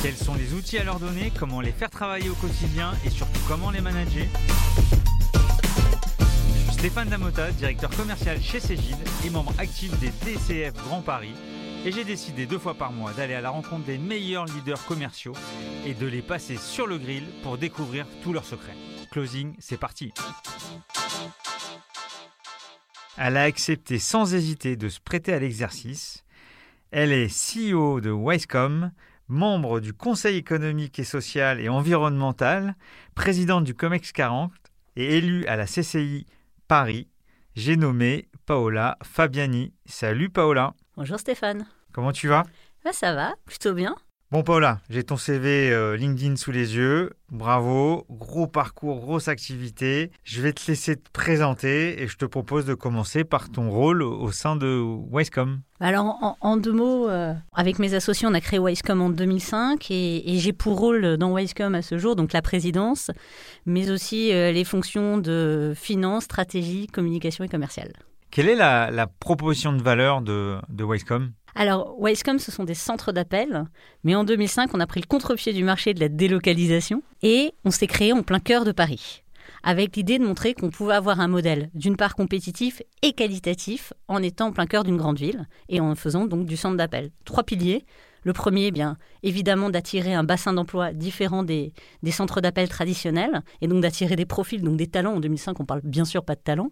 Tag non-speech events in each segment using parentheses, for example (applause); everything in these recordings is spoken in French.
Quels sont les outils à leur donner, comment les faire travailler au quotidien et surtout comment les manager Je suis Stéphane Damota, directeur commercial chez Cégide et membre actif des DCF Grand Paris. Et j'ai décidé deux fois par mois d'aller à la rencontre des meilleurs leaders commerciaux et de les passer sur le grill pour découvrir tous leurs secrets. Closing, c'est parti Elle a accepté sans hésiter de se prêter à l'exercice. Elle est CEO de Wisecom, membre du Conseil économique et social et environnemental, présidente du COMEX 40 et élue à la CCI Paris. J'ai nommé Paola Fabiani. Salut Paola. Bonjour Stéphane. Comment tu vas? Ah, Ça va, plutôt bien. Bon Paola, j'ai ton CV euh, LinkedIn sous les yeux. Bravo, gros parcours, grosse activité. Je vais te laisser te présenter et je te propose de commencer par ton rôle au sein de Wisecom. Alors en, deux mots, euh, avec mes associés, on a créé Wisecom en 2005 et, j'ai pour rôle dans Wisecom à ce jour donc la présidence, mais aussi euh, les fonctions de finance, stratégie, communication et commerciale. Quelle est la, proposition de valeur de, de Wisecom? Alors, Wisecom, ce sont des centres d'appel, mais en 2005, on a pris le contre-pied du marché de la délocalisation et on s'est créé en plein cœur de Paris, avec l'idée de montrer qu'on pouvait avoir un modèle, d'une part compétitif et qualitatif, en étant en plein cœur d'une grande ville et en faisant donc du centre d'appel. Trois piliers le premier, eh bien évidemment, d'attirer un bassin d'emploi différent des, centres d'appel traditionnels et donc d'attirer des profils, donc des talents. En 2005, on parle bien sûr pas de talents.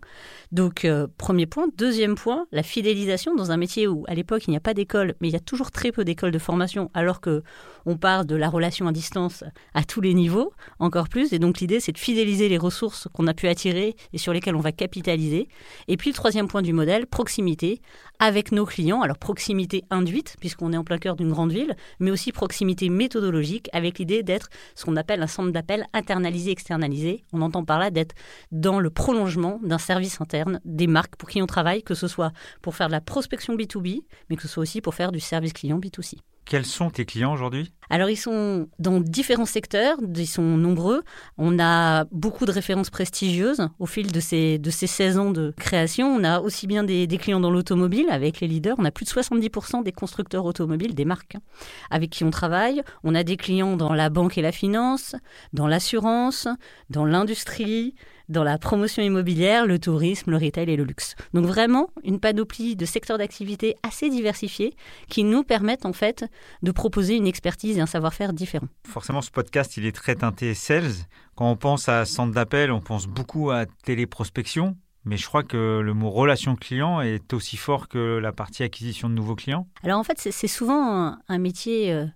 Donc, euh, premier point. Deuxième point, la fidélisation dans un métier où, à l'époque, il n'y a pas d'école, mais il y a toujours très peu d'écoles de formation, alors que on parle de la relation à distance à tous les niveaux, encore plus. Et donc, l'idée, c'est de fidéliser les ressources qu'on a pu attirer et sur lesquelles on va capitaliser. Et puis, le troisième point du modèle, proximité avec nos clients. Alors, proximité induite, puisqu'on est en plein cœur d'une grande ville, mais aussi proximité méthodologique avec l'idée d'être ce qu'on appelle un centre d'appel internalisé, externalisé. On entend par là d'être dans le prolongement d'un service interne des marques pour qui on travaille, que ce soit pour faire de la prospection B2B, mais que ce soit aussi pour faire du service client B2C. Quels sont tes clients aujourd'hui? Alors, ils sont dans différents secteurs, ils sont nombreux. On a beaucoup de références prestigieuses au fil de ces, de ces 16 ans de création. On a aussi bien des, clients dans l'automobile avec les leaders. On a plus de 70% des constructeurs automobiles, des marques hein, avec qui on travaille. On a des clients dans la banque et la finance, dans l'assurance, dans l'industrie, dans la promotion immobilière, le tourisme, le retail et le luxe. Donc vraiment une panoplie de secteurs d'activité assez diversifiés qui nous permettent en fait de proposer une expertise et un savoir-faire différent. Forcément, ce podcast, il est très teinté sales. Quand on pense à centre d'appel, on pense beaucoup à téléprospection. Mais je crois que le mot relation client est aussi fort que la partie acquisition de nouveaux clients. Alors en fait, c'est souvent un, métier euh,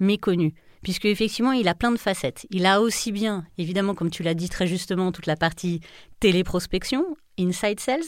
méconnu puisque effectivement, il a plein de facettes. Il a aussi bien, évidemment, comme tu l'as dit très justement, toute la partie téléprospection, inside sales.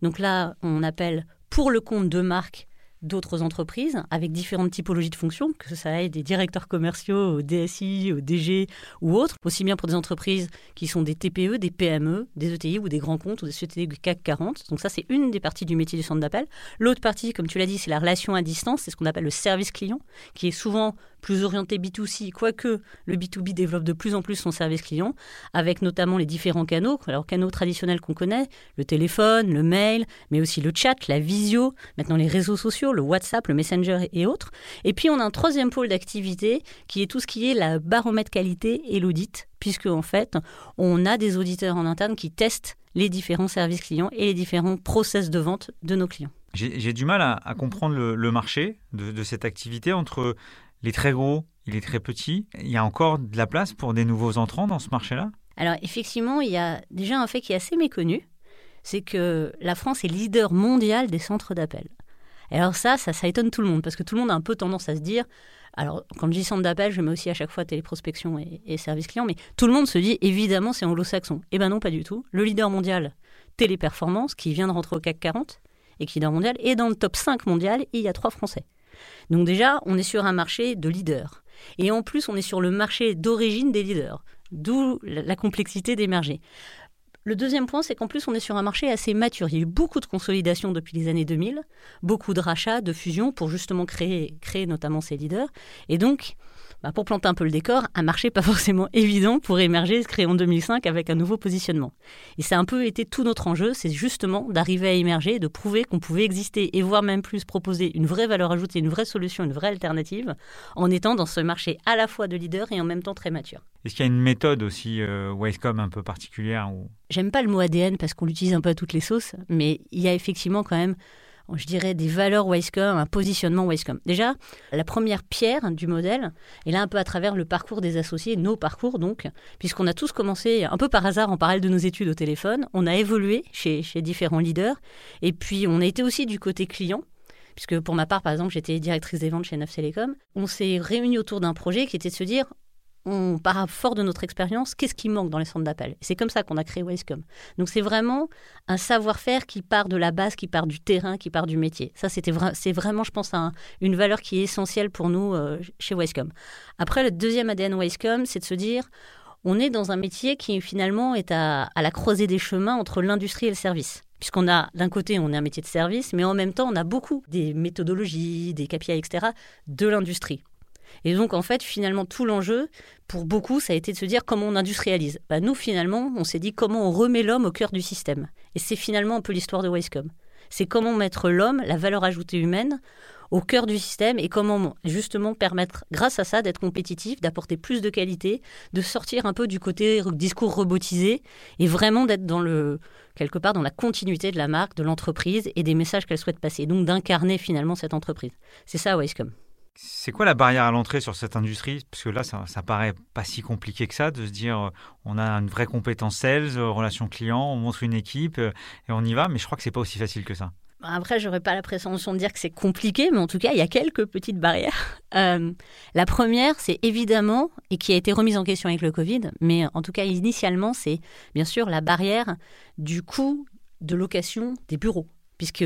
Donc là, on appelle pour le compte de marque d'autres entreprises avec différentes typologies de fonctions, que ça aille des directeurs commerciaux au DSI, au DG ou autres, aussi bien pour des entreprises qui sont des TPE, des PME, des ETI ou des grands comptes ou des sociétés du CAC 40. Donc ça, c'est une des parties du métier du centre d'appel. L'autre partie, comme tu l'as dit, c'est la relation à distance, c'est ce qu'on appelle le service client, qui est souvent plus orienté B2C, quoique le B2B développe de plus en plus son service client, avec notamment les différents canaux, alors canaux traditionnels qu'on connaît, le téléphone, le mail, mais aussi le chat, la visio, maintenant les réseaux sociaux, le WhatsApp, le Messenger et autres. Et puis on a un troisième pôle d'activité qui est tout ce qui est la baromètre qualité et l'audit, puisque en fait on a des auditeurs en interne qui testent les différents services clients et les différents process de vente de nos clients. J'ai du mal à, comprendre le, marché de, de, cette activité entre il est très gros, il est très petit. Il y a encore de la place pour des nouveaux entrants dans ce marché-là? Alors effectivement, il y a déjà un fait qui est assez méconnu, c'est que la France est leader mondial des centres d'appel. Alors ça, ça, ça étonne tout le monde, parce que tout le monde a un peu tendance à se dire, alors quand je dis centre d'appel, je mets aussi à chaque fois téléprospection et, et service client, mais tout le monde se dit, évidemment, c'est anglo-saxon. Eh ben non, pas du tout. Le leader mondial, Téléperformance, qui vient de rentrer au CAC 40, et qui est leader mondial, et dans le top 5 mondial, il y a trois Français. Donc déjà, on est sur un marché de leaders. Et en plus, on est sur le marché d'origine des leaders. D'où la complexité d'émerger. Le deuxième point, c'est qu'en plus, on est sur un marché assez mature. Il y a eu beaucoup de consolidation depuis les années 2000, beaucoup de rachats, de fusions pour justement créer, créer notamment ces leaders. Et donc, bah, pour planter un peu le décor, un marché pas (laughs) forcément évident pour émerger, se créer en 2005 avec un nouveau positionnement. Et ça a un peu été tout notre enjeu, c'est justement d'arriver à émerger, de prouver qu'on pouvait exister et voire même plus proposer une vraie valeur ajoutée, une vraie solution, une vraie alternative, en étant dans ce marché à la fois de leader et en même temps très mature. Est-ce qu'il y a une méthode aussi euh, Wisecom un peu particulière. J'aime pas le mot ADN parce qu'on l'utilise un peu à toutes les sauces, mais il y a effectivement quand même je dirais, des valeurs Wisecom, un positionnement Wisecom. Déjà, la première pierre du modèle est là un peu à travers le parcours des associés, nos parcours donc, puisqu'on a tous commencé un peu par hasard en parallèle de nos études au téléphone, on a évolué chez, chez différents leaders, et puis on a été aussi du côté client, puisque pour ma part, par exemple, j'étais directrice des ventes chez Neuf Télécom. On s'est réunis autour d'un projet qui était de se dire on part fort de notre expérience, qu'est-ce qui manque dans les centres d'appel? C'est comme ça qu'on a créé Wisecom. Donc c'est vraiment un savoir-faire qui part de la base, qui part du terrain, qui part du métier. Ça, c'était c'est vraiment, je pense, une valeur qui est essentielle pour nous euh, chez Wisecom. Après, le deuxième ADN Wisecom, c'est de se dire, on est dans un métier qui finalement est à, à la croisée des chemins entre l'industrie et le service puisqu'on a d'un côté on est un métier de service, mais en même temps on a beaucoup des méthodologies, des KPI, etc. de l'industrie. Et donc, en fait, finalement, tout l'enjeu, pour beaucoup, ça a été de se dire comment on industrialise. Bah, nous, finalement, on s'est dit comment on remet l'homme au cœur du système. Et c'est finalement un peu l'histoire de Wisecom. C'est comment mettre l'homme, la valeur ajoutée humaine, au cœur du système et comment justement permettre, grâce à ça, d'être compétitif, d'apporter plus de qualité, de sortir un peu du côté discours robotisé et vraiment d'être dans le quelque part dans la continuité de la marque, de l'entreprise et des messages qu'elle souhaite passer. Donc d'incarner finalement cette entreprise. C'est ça Wisecom. C'est quoi la barrière à l'entrée sur cette industrie? Parce que là, ça, ça paraît pas si compliqué que ça de se dire euh, on a une vraie compétence sales, euh, relation client, on montre une équipe euh, et on y va. Mais je crois que c'est pas aussi facile que ça. Après, j'aurais pas la prétention de dire que c'est compliqué, mais en tout cas, il y a quelques petites barrières. (laughs) la première, c'est évidemment, et qui a été remise en question avec le Covid, mais en tout cas, initialement, c'est bien sûr la barrière du coût de location des bureaux puisque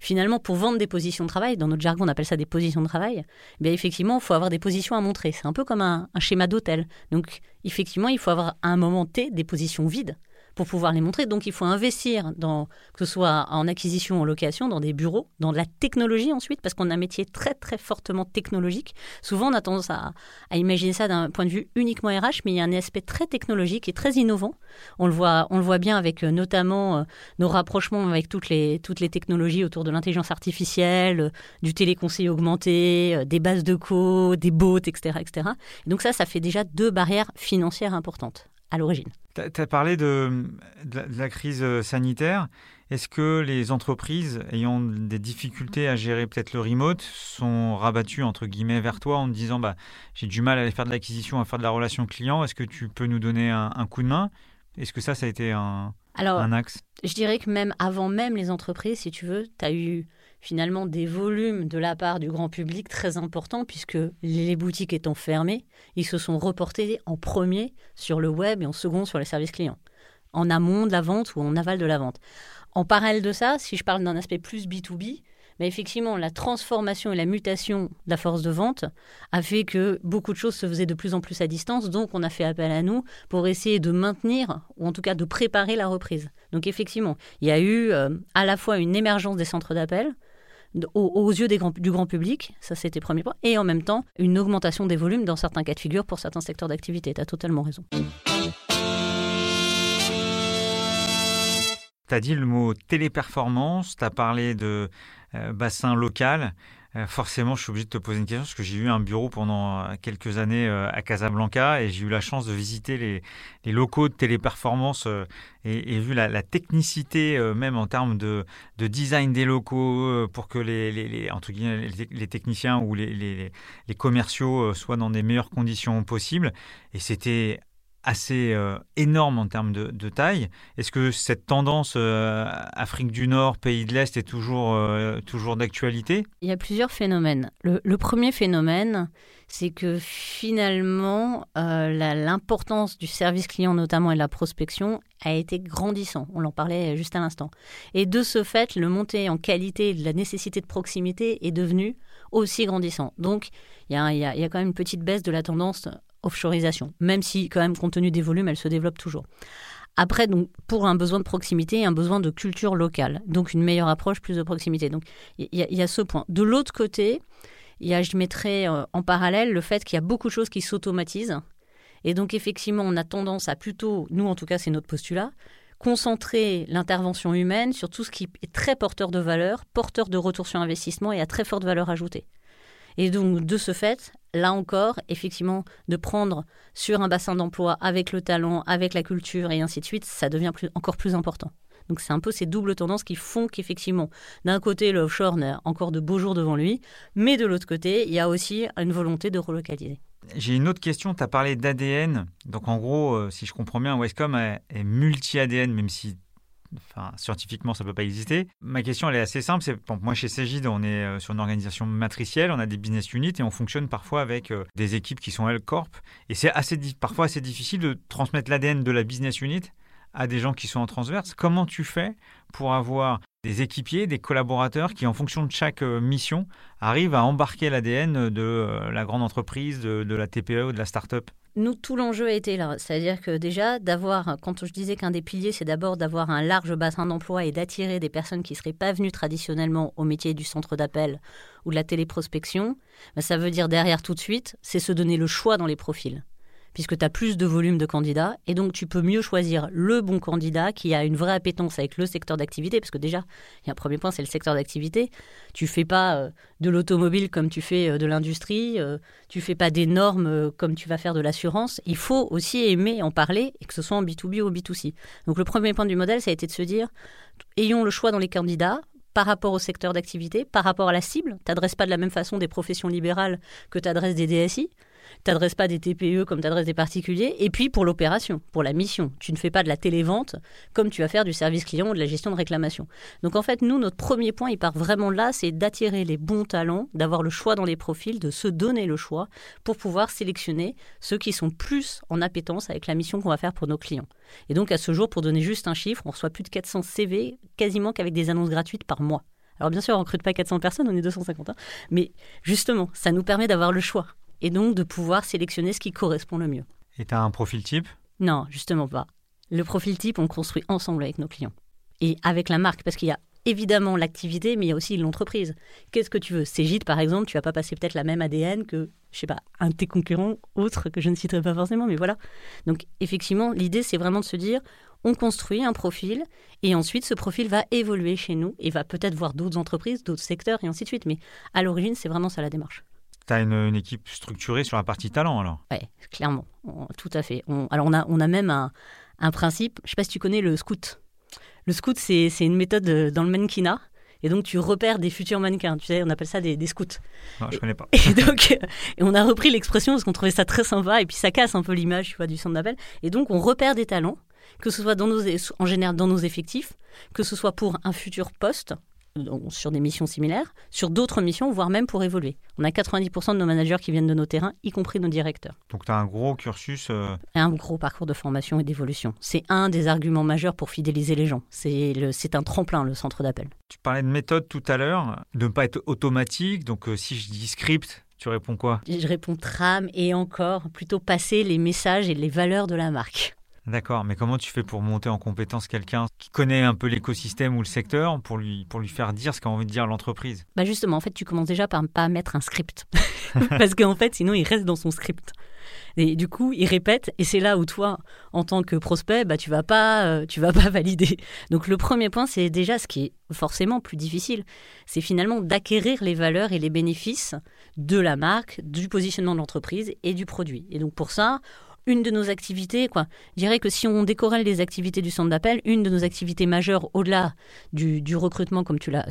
finalement, pour vendre des positions de travail, dans notre jargon, on appelle ça des positions de travail, bien effectivement, il faut avoir des positions à montrer. C'est un peu comme un schéma d'hôtel. Donc, effectivement, il faut avoir à un moment T des positions vides pour pouvoir les montrer. Donc il faut investir dans, que ce soit en acquisition, en location, dans des bureaux, dans de la technologie ensuite, parce qu'on a un métier très très fortement technologique. Souvent on a tendance à, imaginer ça d'un point de vue uniquement RH, mais il y a un aspect très technologique et très innovant. On le voit, on le voit bien avec euh, notamment euh, nos rapprochements avec toutes les, toutes les technologies autour de l'intelligence artificielle, euh, du téléconseil augmenté, des bases de co, des bots, etc., etc. donc ça, ça fait déjà deux barrières financières importantes à l'origine. Tu as parlé de, la, crise euh, sanitaire. Est-ce que les entreprises ayant des difficultés à gérer peut-être le remote sont rabattues entre guillemets vers toi en te disant bah, j'ai du mal à aller faire de l'acquisition, à faire de la relation client, est-ce que tu peux nous donner un, un coup de main? Est-ce que ça, ça a été un, Alors, un axe? Je dirais que même avant même les entreprises, si tu veux, tu as eu finalement des volumes de la part du grand public très importants puisque les boutiques étant fermées, ils se sont reportés en premier sur le web et en second sur les services clients, en amont de la vente ou en aval de la vente. En parallèle de ça, si je parle d'un aspect plus B2B, mais effectivement, la transformation et la mutation de la force de vente a fait que beaucoup de choses se faisaient de plus en plus à distance. Donc, on a fait appel à nous pour essayer de maintenir, ou en tout cas de préparer la reprise. Donc, effectivement, il y a eu euh, à la fois une émergence des centres d'appel, aux, yeux du grand public, ça c'était premier point, et en même temps une augmentation des volumes dans certains cas de figure pour certains secteurs d'activité. Tu as totalement raison. Tu as dit le mot téléperformance, tu as parlé de euh, bassin local. Euh, forcément, je suis obligé de te poser une question parce que j'ai eu un bureau pendant euh, quelques années euh, à Casablanca et j'ai eu la chance de visiter les, locaux de téléperformance et, vu la, technicité, même en termes de, design des locaux, pour que les, entre les, techniciens ou les, commerciaux soient dans des meilleures conditions possibles. Et c'était assez euh, énorme en termes de, taille. Est-ce que cette tendance euh, Afrique du Nord, pays de l'Est est toujours, euh, toujours d'actualité? Il y a plusieurs phénomènes. Le, premier phénomène, c'est que finalement, l'importance du service client notamment et de la prospection a été grandissant. On en parlait juste à l'instant. Et de ce fait, le montée en qualité de la nécessité de proximité est devenu aussi grandissant. Donc, il y a, quand même une petite baisse de la tendance offshoreisation, même si quand même compte tenu des volumes, elle se développe toujours. Après, donc, pour un besoin de proximité, un besoin de culture locale, donc une meilleure approche, plus de proximité. Donc, il y, a ce point. De l'autre côté, y a, je mettrais euh, en parallèle le fait qu'il y a beaucoup de choses qui s'automatisent. Et donc, effectivement, on a tendance à plutôt, nous en tout cas, c'est notre postulat, concentrer l'intervention humaine sur tout ce qui est très porteur de valeur, porteur de retour sur investissement et à très forte valeur ajoutée. Et donc, de ce fait, là encore, effectivement, de prendre sur un bassin d'emploi avec le talent, avec la culture et ainsi de suite, ça devient encore plus important. Donc c'est un peu ces doubles tendances qui font qu'effectivement, d'un côté, le offshore a encore de beaux jours devant lui, mais de l'autre côté, il y a aussi une volonté de relocaliser. J'ai une autre question, tu as parlé d'ADN. Donc en gros, euh, si je comprends bien, Westcom est, multi-ADN, même si scientifiquement, ça ne peut pas exister. Ma question, elle est assez simple. C'est, moi, chez Cégide, on est euh, sur une organisation matricielle, on a des business units et on fonctionne parfois avec euh, des équipes qui sont L-Corp. Et c'est parfois assez difficile de transmettre l'ADN de la business unit à des gens qui sont en transverse. Comment tu fais pour avoir des équipiers, des collaborateurs qui, en fonction de chaque euh, mission, arrivent à embarquer l'ADN de la grande entreprise, de, la TPE ou de la start-up? Nous, tout l'enjeu a été là. C'est-à-dire que déjà, d'avoir, quand je disais qu'un des piliers, c'est d'abord d'avoir un large bassin d'emploi et d'attirer des personnes qui ne seraient pas venues traditionnellement au métier du centre d'appel ou de la téléprospection, ben, ça veut dire derrière tout de suite, c'est se donner le choix dans les profils puisque tu as plus de volume de candidats, et donc tu peux mieux choisir le bon candidat qui a une vraie appétence avec le secteur d'activité, parce que déjà, il y a un premier point, c'est le secteur d'activité. Tu fais pas euh, de l'automobile comme tu fais euh, de l'industrie, euh, tu fais pas des normes comme tu vas faire de l'assurance. Il faut aussi aimer en parler, et que ce soit en B2B ou en B2C. Donc le premier point du modèle, ça a été de se dire, ayons le choix dans les candidats, par rapport au secteur d'activité, par rapport à la cible. Tu pas de la même façon des professions libérales que tu adresses des DSI t'adresses pas des TPE comme tu adresses des particuliers. Et puis pour l'opération, pour la mission, tu ne fais pas de la télévente comme tu vas faire du service client ou de la gestion de réclamation. Donc en fait, nous, notre premier point, il part vraiment là, c'est d'attirer les bons talents, d'avoir le choix dans les profils, de se donner le choix pour pouvoir sélectionner ceux qui sont plus en appétence avec la mission qu'on va faire pour nos clients. Et donc à ce jour, pour donner juste un chiffre, on reçoit plus de 400 CV quasiment qu'avec des annonces gratuites par mois. Alors bien sûr, on ne recrute pas 400 personnes, on est 250. Hein. mais justement, ça nous permet d'avoir le choix et donc de pouvoir sélectionner ce qui correspond le mieux. Et tu as un profil type? Non, justement pas. Le profil type, on construit ensemble avec nos clients et avec la marque, parce qu'il y a évidemment l'activité, mais il y a aussi l'entreprise. Qu'est-ce que tu veux? Cégide, par exemple, tu vas pas passer peut-être la même ADN que, je sais pas, un de tes concurrents, autre que je ne citerai pas forcément, mais voilà. Donc, effectivement, l'idée, c'est vraiment de se dire, on construit un profil, et ensuite, ce profil va évoluer chez nous, et va peut-être voir d'autres entreprises, d'autres secteurs, et ainsi de suite. Mais à l'origine, c'est vraiment ça la démarche. Tu as une, équipe structurée sur la partie talent alors? Oui, clairement, tout à fait. alors on a, on a même un, un principe, je ne sais pas si tu connais le scout. Le scout, c'est une méthode euh, dans le mannequinat. Et donc, tu repères des futurs mannequins. Tu sais, on appelle ça des, des scouts. Non, je ne connais pas. (laughs) Et donc, euh, et on a repris l'expression parce qu'on trouvait ça très sympa. Et puis, ça casse un peu l'image, tu vois, du centre d'appel. Et donc, on repère des talents, que ce soit dans nos, en général dans nos effectifs, que ce soit pour un futur poste, sur des missions similaires, sur d'autres missions, voire même pour évoluer. On a 90% de nos managers qui viennent de nos terrains, y compris nos directeurs. Donc tu as un gros cursus. Euh, un gros parcours de formation et d'évolution. C'est un des arguments majeurs pour fidéliser les gens. C'est un tremplin, le centre d'appel. Tu parlais de méthode tout à l'heure, de ne pas être automatique. Donc euh, si je dis script, tu réponds quoi? Je réponds trame et encore, plutôt passer les messages et les valeurs de la marque. D'accord, mais comment tu fais pour monter en compétence quelqu'un qui connaît un peu l'écosystème ou le secteur pour lui, pour lui faire dire ce qu'a envie de dire l'entreprise? Bah justement, en fait, tu commences déjà par ne pas mettre un script. (laughs) Parce qu'en fait, sinon, il reste dans son script. Et du coup, il répète, et c'est là où toi, en tant que prospect, bah, tu vas pas, euh, tu vas pas (laughs) valider. Donc le premier point, c'est déjà ce qui est forcément plus difficile, c'est finalement d'acquérir les valeurs et les bénéfices de la marque, du positionnement de l'entreprise et du produit. Et donc pour ça, une de nos activités, quoi. Je dirais que si on décorrèle les activités du centre d'appel, une de nos activités majeures, au-delà du, recrutement, comme tu l'as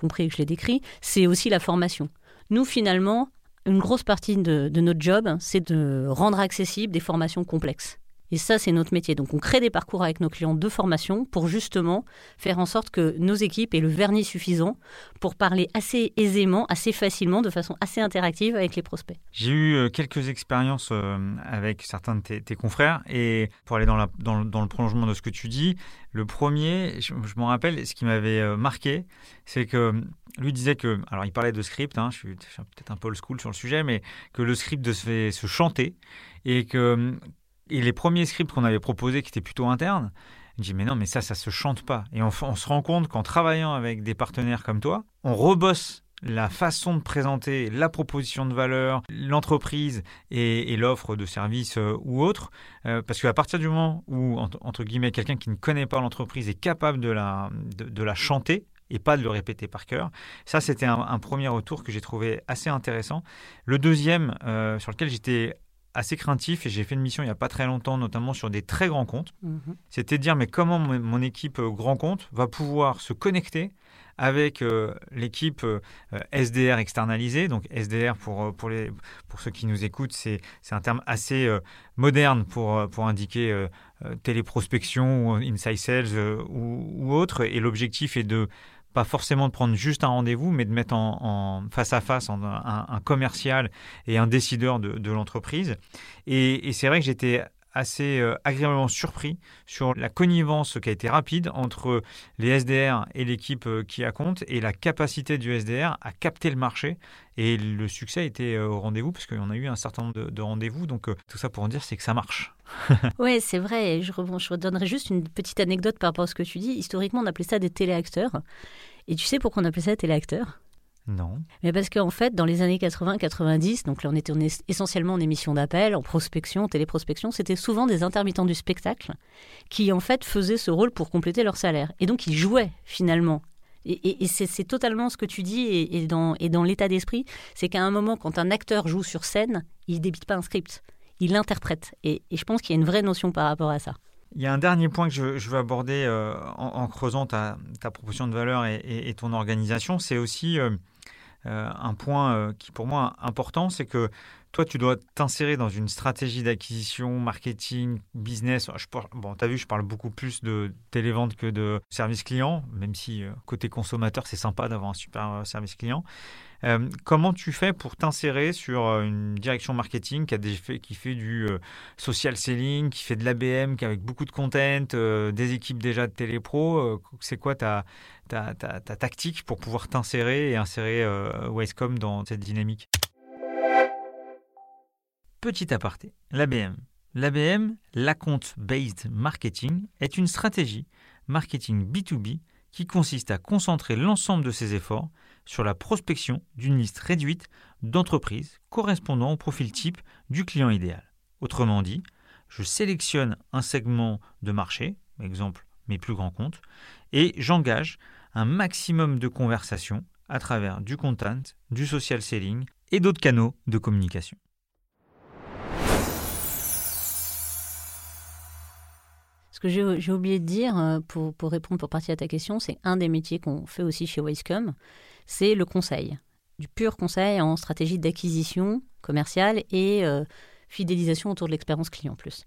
compris et que je l'ai décrit, c'est aussi la formation. Nous, finalement, une grosse partie de, notre job, c'est de rendre accessibles des formations complexes. Et ça, c'est notre métier. Donc, on crée des parcours avec nos clients de formation pour justement faire en sorte que nos équipes aient le vernis suffisant pour parler assez aisément, assez facilement, de façon assez interactive avec les prospects. J'ai eu euh, quelques expériences euh, avec certains de tes, confrères et pour aller dans, le prolongement de ce que tu dis, le premier, je, m'en rappelle, ce qui m'avait euh, marqué, c'est que lui disait que, alors il parlait de script, hein, je suis, peut-être un peu old school sur le sujet, mais que le script devait se chanter et que et les premiers scripts qu'on avait proposés, qui étaient plutôt internes, je dis mais non, mais ça, ça se chante pas. Et on, se rend compte qu'en travaillant avec des partenaires comme toi, on rebosse la façon de présenter la proposition de valeur, l'entreprise et, l'offre de service euh, ou autre, euh, parce qu'à partir du moment où, entre, guillemets, quelqu'un qui ne connaît pas l'entreprise est capable de la, de, la chanter, et pas de le répéter par cœur. Ça, c'était un, premier retour que j'ai trouvé assez intéressant. Le deuxième, euh, sur lequel j'étais assez craintif et j'ai fait une mission il n'y a pas très longtemps, notamment sur des très grands comptes. Mhm. C'était de dire mais comment mon, équipe euh, grand compte va pouvoir se connecter avec euh, l'équipe euh, SDR externalisée. Donc SDR, pour, pour, les, pour ceux qui nous écoutent, c'est un terme assez moderne pour, pour indiquer téléprospection ou inside sales ou, ou, autre. Et l'objectif est de pas forcément de prendre juste un rendez-vous, mais de mettre en, face à face un, commercial et un décideur de, l'entreprise. Et, c'est vrai que j'étais assez euh, agréablement surpris sur la connivence qui a été rapide entre les SDR et l'équipe euh, qui a compte et la capacité du SDR à capter le marché. Et le succès était euh, au rendez-vous parce qu'on a eu un certain nombre de, rendez-vous. Donc tout ça pour en dire, c'est que ça marche. (laughs) oui, c'est vrai. Je, je redonnerai juste une petite anecdote par rapport à ce que tu dis. Historiquement, on appelait ça des téléacteurs. Et tu sais pourquoi on appelait ça téléacteurs? Non. Mais parce qu'en fait, dans les années 80-90, donc là on était essentiellement en émission d'appel, en prospection, téléprospection, c'était souvent des intermittents du spectacle qui en fait faisaient ce rôle pour compléter leur salaire. Et donc ils jouaient finalement. Et, c'est totalement ce que tu dis et, dans, dans l'état d'esprit, c'est qu'à un moment, quand un acteur joue sur scène, il débite pas un script, il l'interprète. Et, je pense qu'il y a une vraie notion par rapport à ça. Il y a un dernier point que je, veux aborder euh, en, creusant ta, proposition de valeur et, ton organisation, c'est aussi euh, euh, un point qui pour moi important, c'est que toi, tu dois t'insérer dans une stratégie d'acquisition, marketing, business. Bon, tu as vu, je parle beaucoup plus de télévente que de service client, même si côté consommateur, c'est sympa d'avoir un super service client. Euh, comment tu fais pour t'insérer sur euh, une direction marketing qui, fait du euh, social selling, qui fait de l'ABM, qui avec beaucoup de content, des équipes déjà de télépro C'est quoi ta, ta, ta, tactique pour pouvoir t'insérer et insérer Wisecom dans cette dynamique? Petit aparté, l'ABM. L'ABM, l'Account Based Marketing, est une stratégie marketing B2B qui consiste à concentrer l'ensemble de ses efforts sur la prospection d'une liste réduite d'entreprises correspondant au profil type du client idéal. Autrement dit, je sélectionne un segment de marché, exemple mes plus grands comptes, et j'engage un maximum de conversations à travers du content, du social selling et d'autres canaux de communication. Ce que j'ai oublié de dire euh, pour, répondre pour partie à ta question, c'est un des métiers qu'on fait aussi chez Wisecom, c'est le conseil, du pur conseil en stratégie d'acquisition commerciale et euh, fidélisation autour de l'expérience client plus.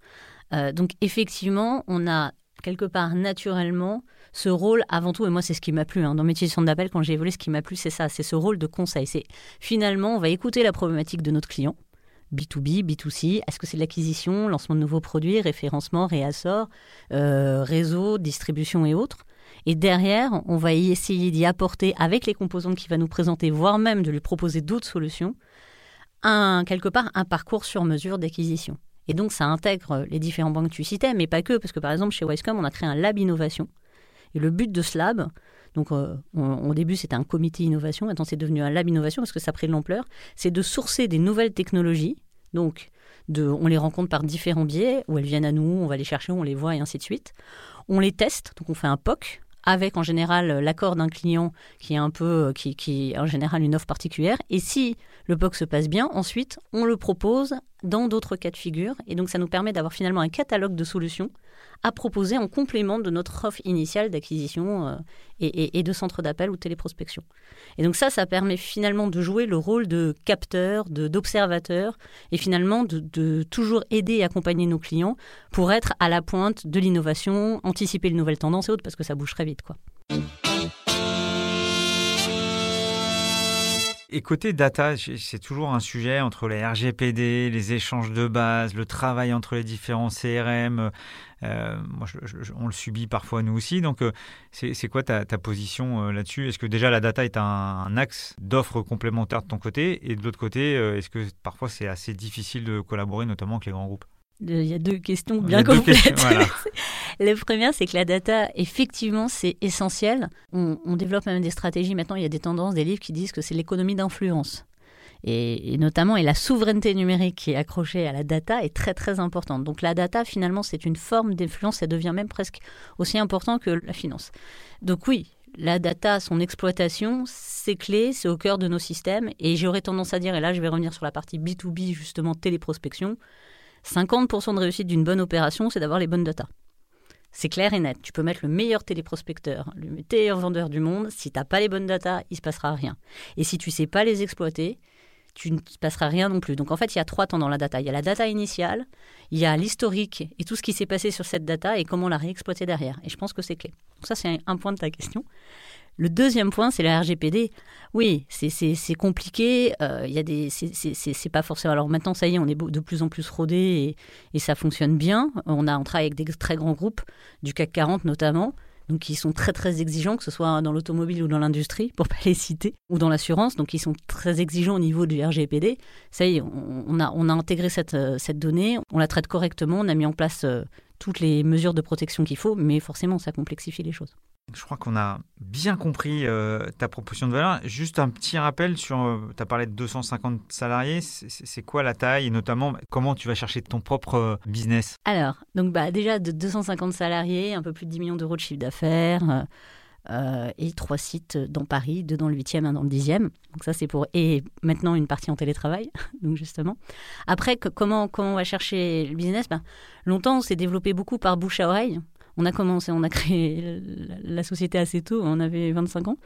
Euh, donc effectivement, on a quelque part naturellement ce rôle avant tout, et moi c'est ce qui m'a plu hein, dans métier de centre d'appel quand j'ai évolué, ce qui m'a plu c'est ça, c'est ce rôle de conseil. C'est finalement on va écouter la problématique de notre client, B2B, B2C Est-ce que c'est de l'acquisition, lancement de nouveaux produits, référencement, réassort, euh, réseau, distribution et autres? Et derrière, on va essayer d'y apporter, avec les composantes qu'il va nous présenter, voire même de lui proposer d'autres solutions, un, quelque part un parcours sur mesure d'acquisition. Et donc, ça intègre les différents banques que tu citais, mais pas que, parce que par exemple, chez Wisecom, on a créé un lab innovation. Et le but de ce lab, donc euh, au début c'était un comité innovation, maintenant c'est devenu un lab innovation parce que ça a pris de l'ampleur, c'est de sourcer des nouvelles technologies. Donc, on les rencontre par différents biais, où elles viennent à nous, on va les chercher, on les voit et ainsi de suite. On les teste, donc on fait un POC, avec en général l'accord d'un client qui est un peu, euh, qui, qui en général une offre particulière. Et si le POC se passe bien, ensuite on le propose dans d'autres cas de figure. Et donc, ça nous permet d'avoir finalement un catalogue de solutions à proposer en complément de notre offre initiale d'acquisition euh, et, de centre d'appel ou téléprospection. Et donc ça, ça permet finalement de jouer le rôle de capteur, d'observateur, et finalement de, de, toujours aider et accompagner nos clients pour être à la pointe de l'innovation, anticiper les nouvelles tendances et autres, parce que ça bouge très vite. quoi. Et côté data, c'est toujours un sujet entre les RGPD, les échanges de base, le travail entre les différents CRM. Euh, moi, on le subit parfois nous aussi. Donc, euh, c'est quoi ta, position euh, là-dessus? Est-ce que déjà la data est un, axe d'offres complémentaires de ton côté? Et de l'autre côté, est-ce que parfois c'est assez difficile de collaborer, notamment avec les grands groupes? Il y a deux questions bien complètes. la (laughs) première, c'est que la data, effectivement, c'est essentiel. On, développe même des stratégies. Maintenant, il y a des tendances, des livres qui disent que c'est l'économie d'influence. Et, notamment, et la souveraineté numérique qui est accrochée à la data est très très importante. Donc la data, finalement, c'est une forme d'influence, ça devient même presque aussi important que la finance. Donc oui, la data, son exploitation, c'est clé, c'est au cœur de nos systèmes. Et j'aurais tendance à dire, et là je vais revenir sur la partie B2B, justement téléprospection, 50% de réussite d'une bonne opération, c'est d'avoir les bonnes data. C'est clair et net. Tu peux mettre le meilleur téléprospecteur, le meilleur vendeur du monde. Si tu n'as pas les bonnes data, il ne se passera rien. Et si tu ne sais pas les exploiter, tu ne se passera rien non plus. Donc en fait, il y a trois temps dans la data. Il y a la data initiale, il y a l'historique et tout ce qui s'est passé sur cette data et comment la réexploiter derrière. Et je pense que c'est clé. Donc ça, c'est un point de ta question. Le deuxième point, c'est la RGPD. Oui, c'est compliqué. Euh, il y a des, c'est pas forcément. Alors maintenant, ça y est, on est de plus en plus rodé et, ça fonctionne bien. On a, on travaille avec des très grands groupes du CAC 40 notamment, donc qui sont très très exigeants, que ce soit dans l'automobile ou dans l'industrie, pour pas les citer, ou dans l'assurance. Donc ils sont très exigeants au niveau du RGPD. Ça y est, on, a, intégré cette, cette donnée, on la traite correctement, on a mis en place euh, toutes les mesures de protection qu'il faut, mais forcément, ça complexifie les choses. Je crois qu'on a bien compris euh, ta proposition de valeur. Juste un petit rappel sur, euh, tu as parlé de 250 salariés, c'est quoi la taille? Et notamment comment tu vas chercher ton propre euh, business? Alors, donc bah, déjà de 250 salariés, un peu plus de 10 millions d'euros de chiffre d'affaires. et trois sites dans Paris, deux dans le 8e, un dans le 10e. Donc ça c'est pour et maintenant une partie en télétravail, (laughs) donc justement. Après comment comment on va chercher le business? Ben, longtemps on s'est développé beaucoup par bouche à oreille on a commencé, on a créé la société assez tôt, on avait 25 ans.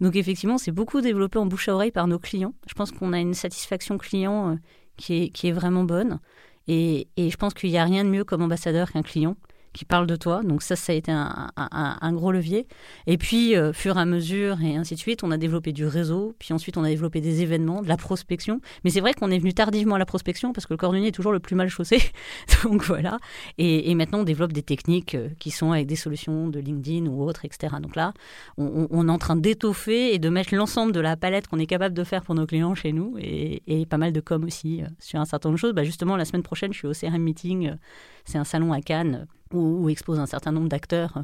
Donc effectivement, c'est beaucoup développé en bouche à oreille par nos clients. Je pense qu'on a une satisfaction client euh, qui est, qui est vraiment bonne. Et, et je pense qu'il n'y a rien de mieux comme ambassadeur qu'un client qui parle de toi. Donc ça, ça a été un, gros levier. Et puis, euh, fur et à mesure, et ainsi de suite, on a développé du réseau, puis ensuite on a développé des événements, de la prospection. Mais c'est vrai qu'on est venu tardivement à la prospection parce que le cordonnier est toujours le plus mal chaussé. (laughs) Donc voilà. Et, maintenant, on développe des techniques euh, qui sont avec des solutions de LinkedIn ou autres, etc. Donc là, on, est en train d'étoffer et de mettre l'ensemble de la palette qu'on est capable de faire pour nos clients chez nous et, pas mal de com aussi euh, sur un certain nombre de choses. Bah justement, la semaine prochaine, je suis au CRM Meeting. c'est un salon à Cannes où, expose un certain nombre d'acteurs euh,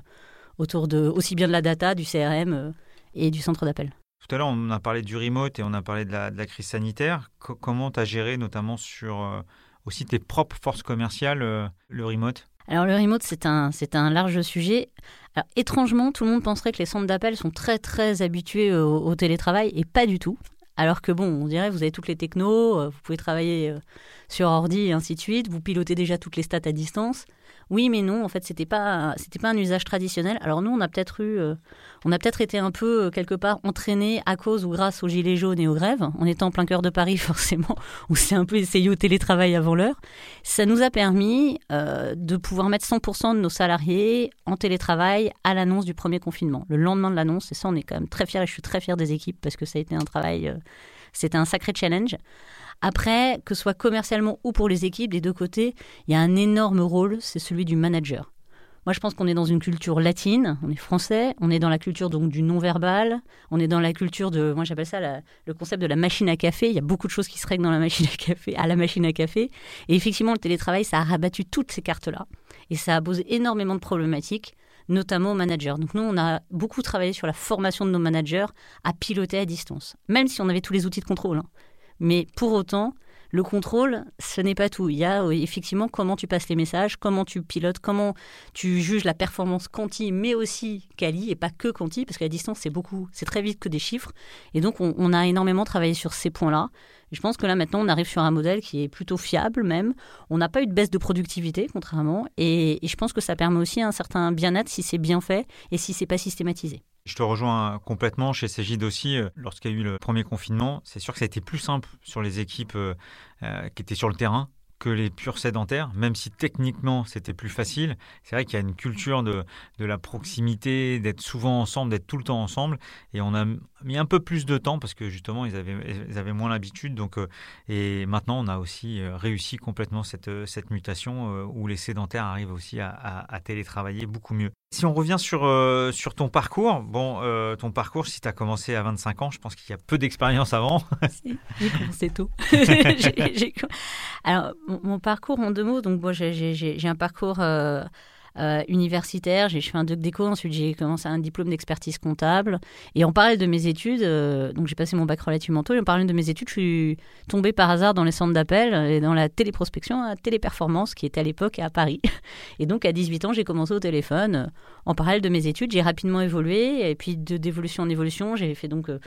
autour de aussi bien de la data, du CRM euh, et du centre d'appel. Tout à l'heure, on a parlé du remote et on a parlé de la, crise sanitaire. comment tu as géré notamment sur euh, aussi tes propres forces commerciales le remote? Alors le remote, c'est un, c'est un large sujet. étrangement, tout le monde penserait que les centres d'appel sont très très habitués au, télétravail et pas du tout. Alors que bon, on dirait, vous avez toutes les technos, vous pouvez travailler sur ordi et ainsi de suite, vous pilotez déjà toutes les stats à distance. Oui, mais non, en fait, c'était pas, c'était pas un usage traditionnel. Alors nous, on a peut-être eu, euh, on a peut-être été un peu euh, quelque part entraîné à cause ou grâce aux gilets jaunes et aux grèves, en étant en plein cœur de Paris (laughs) forcément, où c'est un peu essayé au télétravail avant l'heure. Ça nous a permis euh, de pouvoir mettre 100% de nos salariés en télétravail à l'annonce du premier confinement. Le lendemain de l'annonce, et ça, on est quand même très fiers, et je suis très fier des équipes parce que ça a été un travail, c'était un sacré challenge. Après, que ce soit commercialement ou pour les équipes, des deux côtés, il y a un énorme rôle, c'est celui du manager. Moi, je pense qu'on est dans une culture latine, on est français, on est dans la culture donc du non-verbal, on est dans la culture de, moi j'appelle ça le concept de la machine à café. Il y a beaucoup de choses qui se règlent dans la machine à café, à la machine à café. Et effectivement, le télétravail, ça a rabattu toutes ces cartes-là. Et ça a posé énormément de problématiques, notamment aux managers. Donc nous, on a beaucoup travaillé sur la formation de nos managers à piloter à distance, même si on avait tous les outils de contrôle. Hein. Mais pour autant, Le contrôle, ce n'est pas tout. Il y a effectivement comment tu passes les messages, comment tu pilotes, comment tu juges la performance quanti, mais aussi quali, et pas que quanti, parce qu'à distance, c'est beaucoup, c'est très vite que des chiffres. Et donc, on, a énormément travaillé sur ces points-là. je pense que là, maintenant, on arrive sur un modèle qui est plutôt fiable, même. On n'a pas eu de baisse de productivité, contrairement. Et, et je pense que ça permet aussi un certain bien-être si c'est bien fait et si c'est pas systématisé. Je te rejoins complètement chez Cégide aussi. Euh, lorsqu'il y a eu le premier confinement, c'est sûr que ça a été plus simple sur les équipes euh, euh, qui étaient sur le terrain que les purs sédentaires, même si techniquement c'était plus facile. C'est vrai qu'il y a une culture de, de la proximité, d'être souvent ensemble, d'être tout le temps ensemble. Et on a mis un peu plus de temps parce que justement ils avaient, ils avaient moins l'habitude. Donc, et maintenant on a aussi réussi complètement cette, cette mutation où les sédentaires arrivent aussi à, à télétravailler beaucoup mieux. Si on revient sur, euh, sur ton parcours, bon, euh, ton parcours, si tu as commencé à 25 ans, je pense qu'il y a peu d'expérience avant. (laughs) (laughs) (laughs) J'ai commencé tôt. Alors, mon, parcours en deux mots, donc moi, j'ai un parcours euh, universitaire. J'ai fait un doc d'éco, ensuite j'ai commencé un diplôme d'expertise comptable. Et en parallèle de mes études, euh, donc j'ai passé mon bac relativement tôt, et en parallèle de mes études, je suis tombée par hasard dans les centres d'appel et dans la téléprospection, la téléperformance, qui était à l'époque à Paris. (laughs) Et donc à 18 ans, j'ai commencé au téléphone. En parallèle de mes études, j'ai rapidement évolué, et puis d'évolution en évolution, j'ai fait donc euh,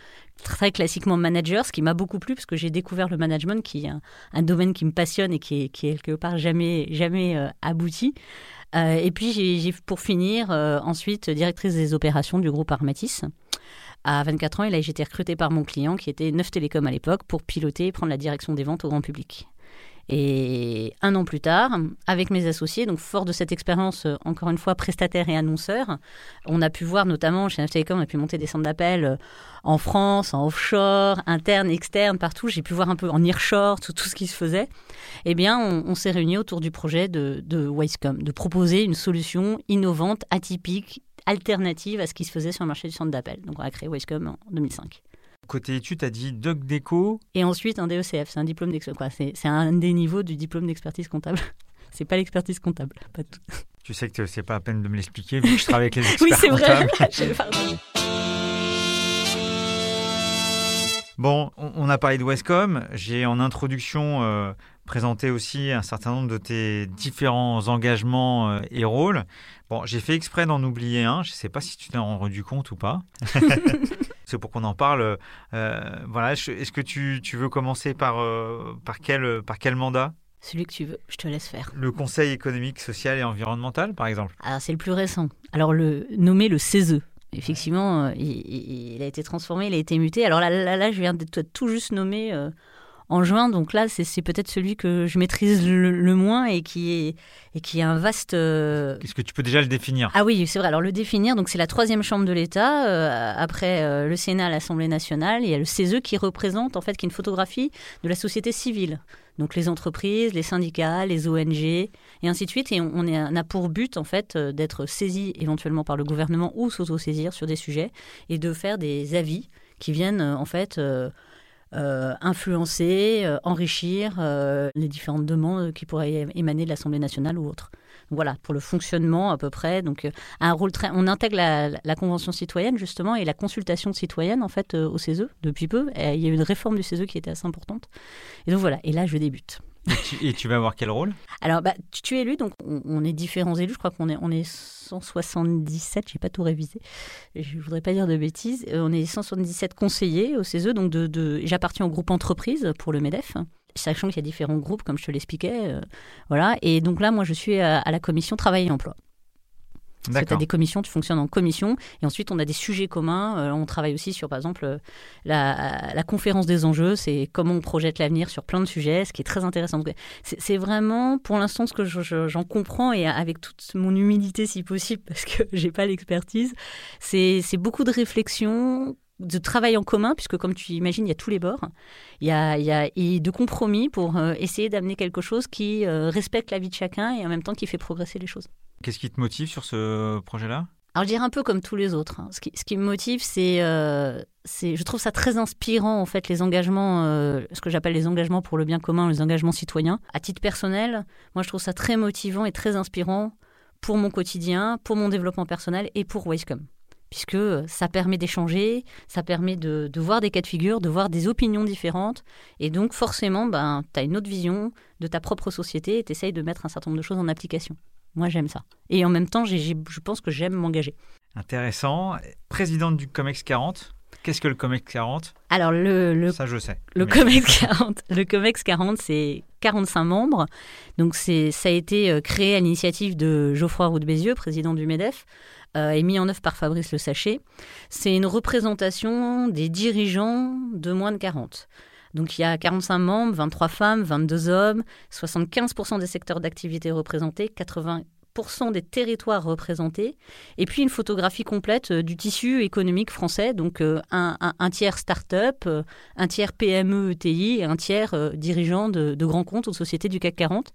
très classiquement manager, ce qui m'a beaucoup plu, parce que j'ai découvert le management, qui est un, domaine qui me passionne et qui est, qui est quelque part jamais, jamais abouti. Euh, et puis, j'ai pour finir, euh, ensuite, directrice des opérations du groupe Armatis. À 24 ans, et là, j'ai été recrutée par mon client, qui était Neuf Télécom à l'époque, pour piloter et prendre la direction des ventes au grand public. Et un an plus tard, avec mes associés, donc fort de cette expérience, euh, encore une fois, prestataire et annonceur, on a pu voir notamment chez Télécom, on a pu monter des centres d'appel euh, en France, en offshore, interne, externe, partout. J'ai pu voir un peu en nearshore tout, tout ce qui se faisait. Eh bien, on, s'est réunis autour du projet de, de Wisecom, de proposer une solution innovante, atypique, alternative à ce qui se faisait sur le marché du centre d'appel. Donc, on a créé Wisecom en 2005. Côté études, tu as dit doc déco. Et ensuite un DECF, c'est un diplôme d'expertise. C'est un des niveaux du diplôme d'expertise comptable. (laughs) c'est pas l'expertise comptable, pas tout. Tu sais que c'est pas à peine de me l'expliquer vu que je travaille avec les (laughs) experts Oui, c'est vrai. (laughs) Bon, on a parlé de Westcom. J'ai en introduction euh, présenté aussi un certain nombre de tes différents engagements euh, et rôles. Bon, j'ai fait exprès d'en oublier un. Je ne sais pas si tu t'en rendu compte ou pas. C'est pour qu'on en parle. Euh, voilà. Est-ce que tu, veux commencer par, par, quel, par quel mandat? Celui que tu veux, je te laisse faire. Le Conseil économique, social et environnemental, par exemple Alors, c'est le plus récent. Alors, le, nommé le CESE, Effectivement, euh, il, a été transformé, il a été muté. Alors là, là, je viens d'être tout juste nommé euh, en juin, donc là, c'est peut-être celui que je maîtrise le, moins et qui est, et qui est un vaste. Euh, Est-ce que tu peux déjà le définir? Ah oui, c'est vrai. Alors le définir, donc c'est la troisième chambre de l'État. après le Sénat, l'Assemblée nationale, il y a le CESE qui représente, en fait, qui est une photographie de la société civile donc les entreprises, les syndicats, les ONG, et ainsi de suite. Et on, a pour but, en fait, euh, d'être saisi éventuellement par le gouvernement ou s'auto-saisir sur des sujets et de faire des avis qui viennent, euh, en fait, euh, influencer, enrichir les différentes demandes qui pourraient émaner de l'Assemblée nationale ou autres. Voilà, pour le fonctionnement à peu près. Donc, un rôle très. On intègre la, convention citoyenne justement et la consultation citoyenne en fait au CESE depuis peu. il y a eu une réforme du CESE qui était assez importante. Et donc voilà. Et là, je débute. Et tu, vas avoir quel rôle? Alors, bah, tu, es élu, donc on, est différents élus. Je crois qu'on est, on est 177, j'ai pas tout révisé. Je voudrais pas dire de bêtises. Euh, on est 177 conseillers au CESE, donc de, de j'appartiens au groupe entreprise pour le MEDEF sachant qu'il y a différents groupes, comme je te l'expliquais. Euh, voilà. Et donc là, moi, je suis à, à la commission travail et emploi. Parce que as des commissions, tu fonctionnes en commission. Et ensuite, on a des sujets communs. Euh, on travaille aussi sur, par exemple, euh, la, conférence des enjeux. C'est comment on projette l'avenir sur plein de sujets, ce qui est très intéressant. C'est vraiment, pour l'instant, ce que j'en comprends, et avec toute mon humilité, si possible, (laughs) parce que j'ai pas l'expertise, c'est beaucoup de réflexion de travail en commun, puisque comme tu imagines, il y a tous les bords. Il y a, il y a et de compromis pour euh, essayer d'amener quelque chose qui respecte la vie de chacun et en même temps qui fait progresser les choses. Qu'est-ce qui te motive sur ce projet-là? Alors je dirais un peu comme tous les autres. Hein. Ce, qui, me motive, c'est, euh, je trouve ça très inspirant en fait les engagements, euh, ce que j'appelle les engagements pour le bien commun, les engagements citoyens. À titre personnel, moi je trouve ça très motivant et très inspirant pour mon quotidien, pour mon développement personnel et pour Wisecom. puisque ça permet d'échanger, ça permet de, voir des cas de figure, de voir des opinions différentes, et donc forcément, ben, tu as une autre vision de ta propre société et tu essayes de mettre un certain nombre de choses en application. Moi, j'aime ça. Et en même temps, je pense que j'aime m'engager. Intéressant. Présidente du COMEX 40, Qu'est-ce que le COMEX 40 Alors, le, Ça, je sais. Le COMEX (laughs) 40, le COMEX 40 c'est 45 membres. Donc, ça a été euh, créé à l'initiative de Geoffroy Roux Bézieux, président du MEDEF, euh, et mis en œuvre par Fabrice Le Sachet. C'est une représentation des dirigeants de moins de 40. Donc il y a 45 membres, 23 femmes, 22 hommes, 75% des secteurs d'activité représentés, 80% des territoires représentés, et puis une photographie complète euh, du tissu économique français, donc euh, un, tiers start-up, euh, un tiers PME ETI et un tiers dirigeant de, grands comptes ou sociétés du CAC 40.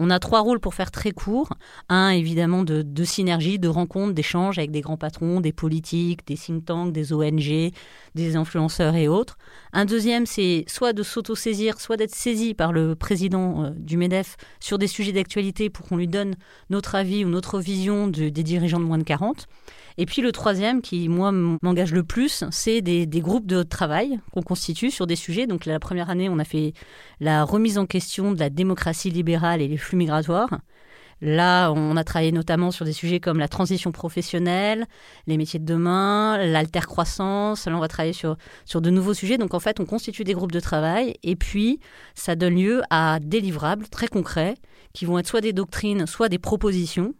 On a trois rôles pour faire très court. Un, évidemment, de, synergie, de rencontre, d'échange avec des grands patrons, des politiques, des think tanks, des ONG, des influenceurs et autres. Un deuxième, c'est soit de s'auto-saisir, soit d'être saisi par le président euh, du MEDEF sur des sujets d'actualité pour qu'on lui donne notre avis ou notre vision des dirigeants de moins de 40. Et puis le troisième, qui moi m'engage le plus, c'est des, groupes de travail qu'on constitue sur des sujets. Donc la première année, on a fait la remise en question de la démocratie libérale et les flux migratoires. Là, on a travaillé notamment sur des sujets comme la transition professionnelle, les métiers de demain, l'altercroissance. Là, on va travailler sur, sur de nouveaux sujets. Donc, en fait, on constitue des groupes de travail et puis ça donne lieu à des livrables très concrets qui vont être soit des doctrines, soit des propositions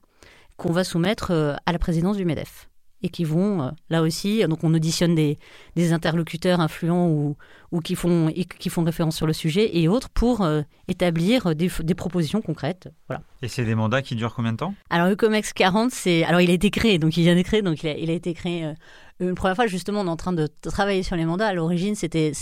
qu'on va soumettre euh, à la présidence du MEDEF et qui vont, euh, là aussi, donc on auditionne des, des interlocuteurs influents ou, ou qui, font, qui font référence sur le sujet et autres pour euh, établir des, des, propositions concrètes. Voilà. Et c'est des mandats qui durent combien de temps? Alors le COMEX 40, c'est, alors il a été créé, donc il vient d'être créé, donc il a, il a été créé une première fois, justement, on est en train de travailler sur les mandats. À l'origine, c'était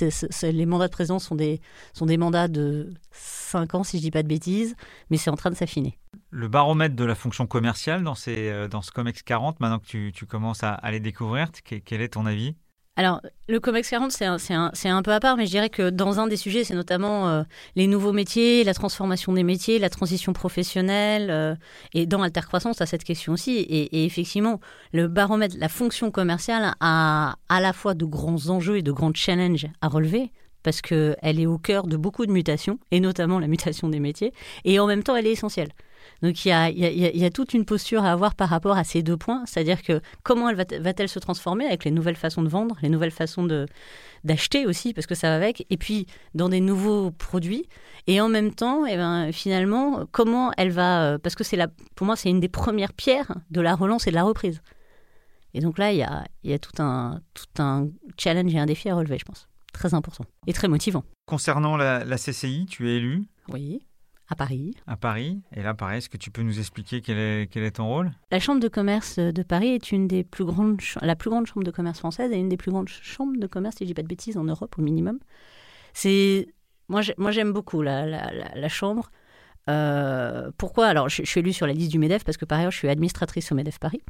les mandats de présidence sont des, sont des mandats de 5 ans, si je dis pas de bêtises, mais c'est en train de s'affiner le baromètre de la fonction commerciale dans, ces, euh, dans ce COMEX 40, maintenant que tu, tu commences à, à, les découvrir, quel est ton avis? Alors, le COMEX 40, c'est un, un, un, peu à part, mais je dirais que dans un des sujets, c'est notamment euh, les nouveaux métiers, la transformation des métiers, la transition professionnelle. Euh, et dans Altercroissance, à cette question aussi. Et, et, effectivement, le baromètre, la fonction commerciale a à la fois de grands enjeux et de grands challenges à relever parce qu'elle est au cœur de beaucoup de mutations, et notamment la mutation des métiers, et en même temps, elle est essentielle. Donc il y a, y a, toute une posture à avoir par rapport à ces deux points, c'est-à-dire que comment elle va-t-elle se transformer avec les nouvelles façons de vendre, les nouvelles façons de d'acheter aussi, parce que ça va avec, et puis dans des nouveaux produits, et en même temps, eh ben, finalement, comment elle va, euh, parce que c'est la, pour moi, c'est une des premières pierres de la relance et de la reprise. Et donc là, il y a, y a tout, un, tout un challenge et un défi à relever, je pense. Très important et très motivant. Concernant la, la CCI, tu es élu Oui. À Paris. À Paris. Et là, pareil, est-ce que tu peux nous expliquer quel est, quel est ton rôle? La Chambre de commerce de Paris est une des plus grandes, la plus grande chambre de commerce française et une des plus grandes chambres de commerce, si je dis pas de bêtises, en Europe au minimum. C'est moi, j'aime beaucoup la, la, la, chambre. Euh, pourquoi? Alors, je, suis élue sur la liste du MEDEF parce que par ailleurs, je suis administratrice au MEDEF Paris.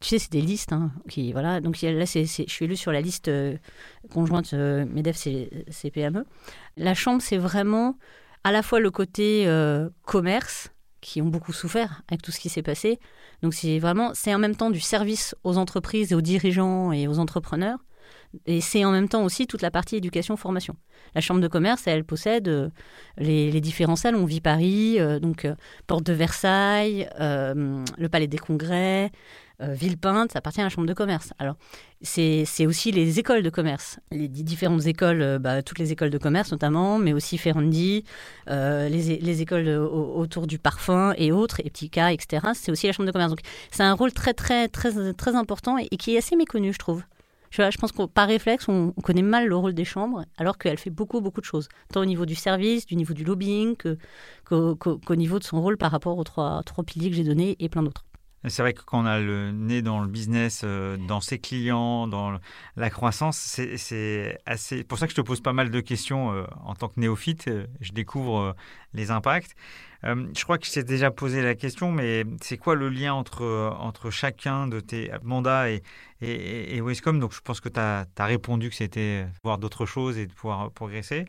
Tu sais, c'est des listes. Hein, qui, voilà. Donc là, je suis élue sur la liste euh, conjointe euh, MEDEF CPME. La chambre, c'est vraiment à la fois le côté euh, commerce, qui ont beaucoup souffert avec tout ce qui s'est passé. Donc c'est vraiment, c'est en même temps du service aux entreprises et aux dirigeants et aux entrepreneurs. Et c'est en même temps aussi toute la partie éducation-formation. La Chambre de commerce, elle possède euh, les, différents salons. On vit Paris, euh, donc Porte de Versailles, le Palais des Congrès, Villepinte, ça appartient à la chambre de commerce. Alors, c'est aussi les écoles de commerce, les différentes écoles, euh, bah, toutes les écoles de commerce notamment, mais aussi Ferrandi, euh, les, écoles autour du parfum et autres, et Ptica, etc. C'est aussi la chambre de commerce. Donc, c'est un rôle très, très, très, très important et, qui est assez méconnu, je trouve. Je, pense que par réflexe, on, connaît mal le rôle des chambres, alors qu'elle fait beaucoup, beaucoup de choses, tant au niveau du service, du niveau du lobbying, qu'au niveau de son rôle par rapport aux trois, trois piliers que j'ai donnés et plein d'autres. C'est vrai que quand on a le nez dans le business, euh, dans ses clients, dans la croissance, c'est assez. pour ça que je te pose pas mal de questions euh, en tant que néophyte. Euh, je découvre les impacts. je crois que je t'ai déjà posé la question, mais c'est quoi le lien entre, entre chacun de tes mandats et, et, et Donc je pense que tu as, as, répondu que c'était voir d'autres choses et de pouvoir progresser.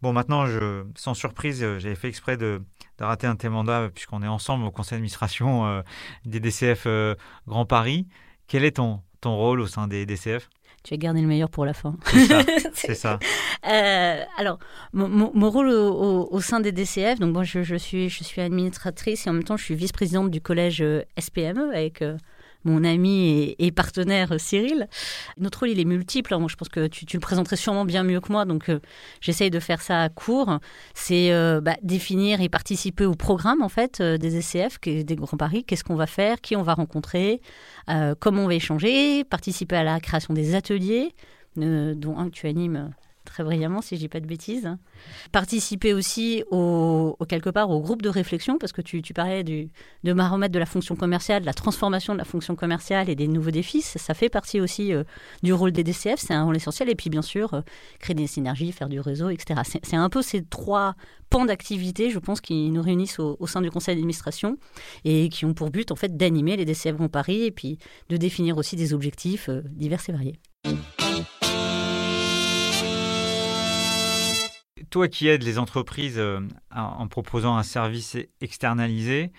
Bon, maintenant, je, sans surprise, euh, j'avais fait exprès de, rater un de tes mandats puisqu'on est ensemble au conseil d'administration euh, des DCF euh, Grand Paris. Quel est ton, ton rôle au sein des DCF tu as gardé le meilleur pour la fin. C'est ça. (laughs) Euh, alors, mon, rôle au, sein des DCF, donc moi je, suis, je suis administratrice et en même temps je suis vice-présidente du collège SPME avec mon ami et, partenaire euh, Cyril. Notre rôle, il est multiple. Hein. je pense que tu, le présenterais sûrement bien mieux que moi, donc euh, j'essaye de faire ça à court. C'est euh, bah, définir et participer au programme en fait des SCF, des Grands Paris. Qu'est-ce qu'on va faire, qui on va rencontrer, comment on va échanger, participer à la création des ateliers, dont un que tu animes très brillamment, si je dis pas de bêtises. Participer aussi au, quelque part au groupe de réflexion, parce que tu, parlais de maromètre de la fonction commerciale, de la transformation de la fonction commerciale et des nouveaux défis. Ça, fait partie aussi euh, du rôle des DCF, c'est un rôle essentiel. Et puis bien sûr, euh, créer des synergies, faire du réseau, etc. C'est un peu ces trois pans d'activité, je pense, qui nous réunissent au, sein du conseil d'administration et qui ont pour but en fait d'animer les DCF Grand Paris et puis de définir aussi des objectifs euh, divers et variés. Toi qui aides les entreprises euh, en proposant un service externalisé,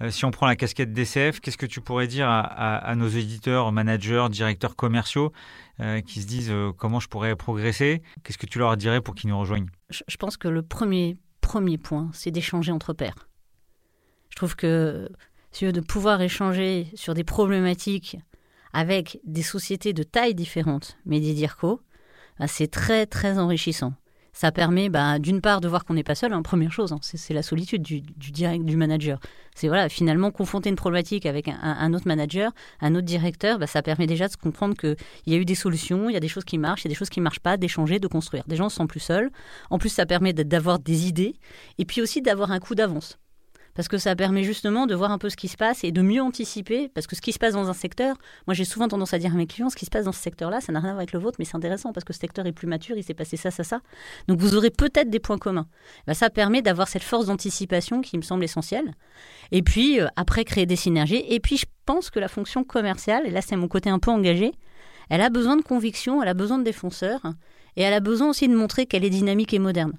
euh, si on prend la casquette DCF, qu'est-ce que tu pourrais dire à, nos éditeurs, managers, directeurs commerciaux euh, qui se disent comment je pourrais progresser? Qu'est-ce que tu leur dirais pour qu'ils nous rejoignent? Je, pense que le premier, premier point, c'est d'échanger entre pairs. Je trouve que si de pouvoir échanger sur des problématiques avec des sociétés de taille différentes, mais des DIRCO, bah, c'est très très enrichissant ça permet bah, d'une part de voir qu'on n'est pas seul, hein, première chose, hein, c'est la solitude du, direct, du manager. C'est voilà, finalement confronter une problématique avec un, autre manager, un autre directeur, bah, ça permet déjà de comprendre qu'il y a eu des solutions, il y a des choses qui marchent, il y a des choses qui ne marchent pas, d'échanger, de construire. Des gens ne sont plus seuls. En plus, ça permet d'avoir des idées et puis aussi d'avoir un coup d'avance parce que ça permet justement de voir un peu ce qui se passe et de mieux anticiper, parce que ce qui se passe dans un secteur, moi j'ai souvent tendance à dire à mes clients, ce qui se passe dans ce secteur-là, ça n'a rien à voir avec le vôtre, mais c'est intéressant parce que ce secteur est plus mature, il s'est passé ça, ça, ça. Donc vous aurez peut-être des points communs. Bah, ça permet d'avoir cette force d'anticipation qui me semble essentielle. Et puis euh, après créer des synergies. Et puis je pense que la fonction commerciale, et là c'est mon côté un peu engagé, elle a besoin de conviction, elle a besoin de défenseurs, et elle a besoin aussi de montrer qu'elle est dynamique et moderne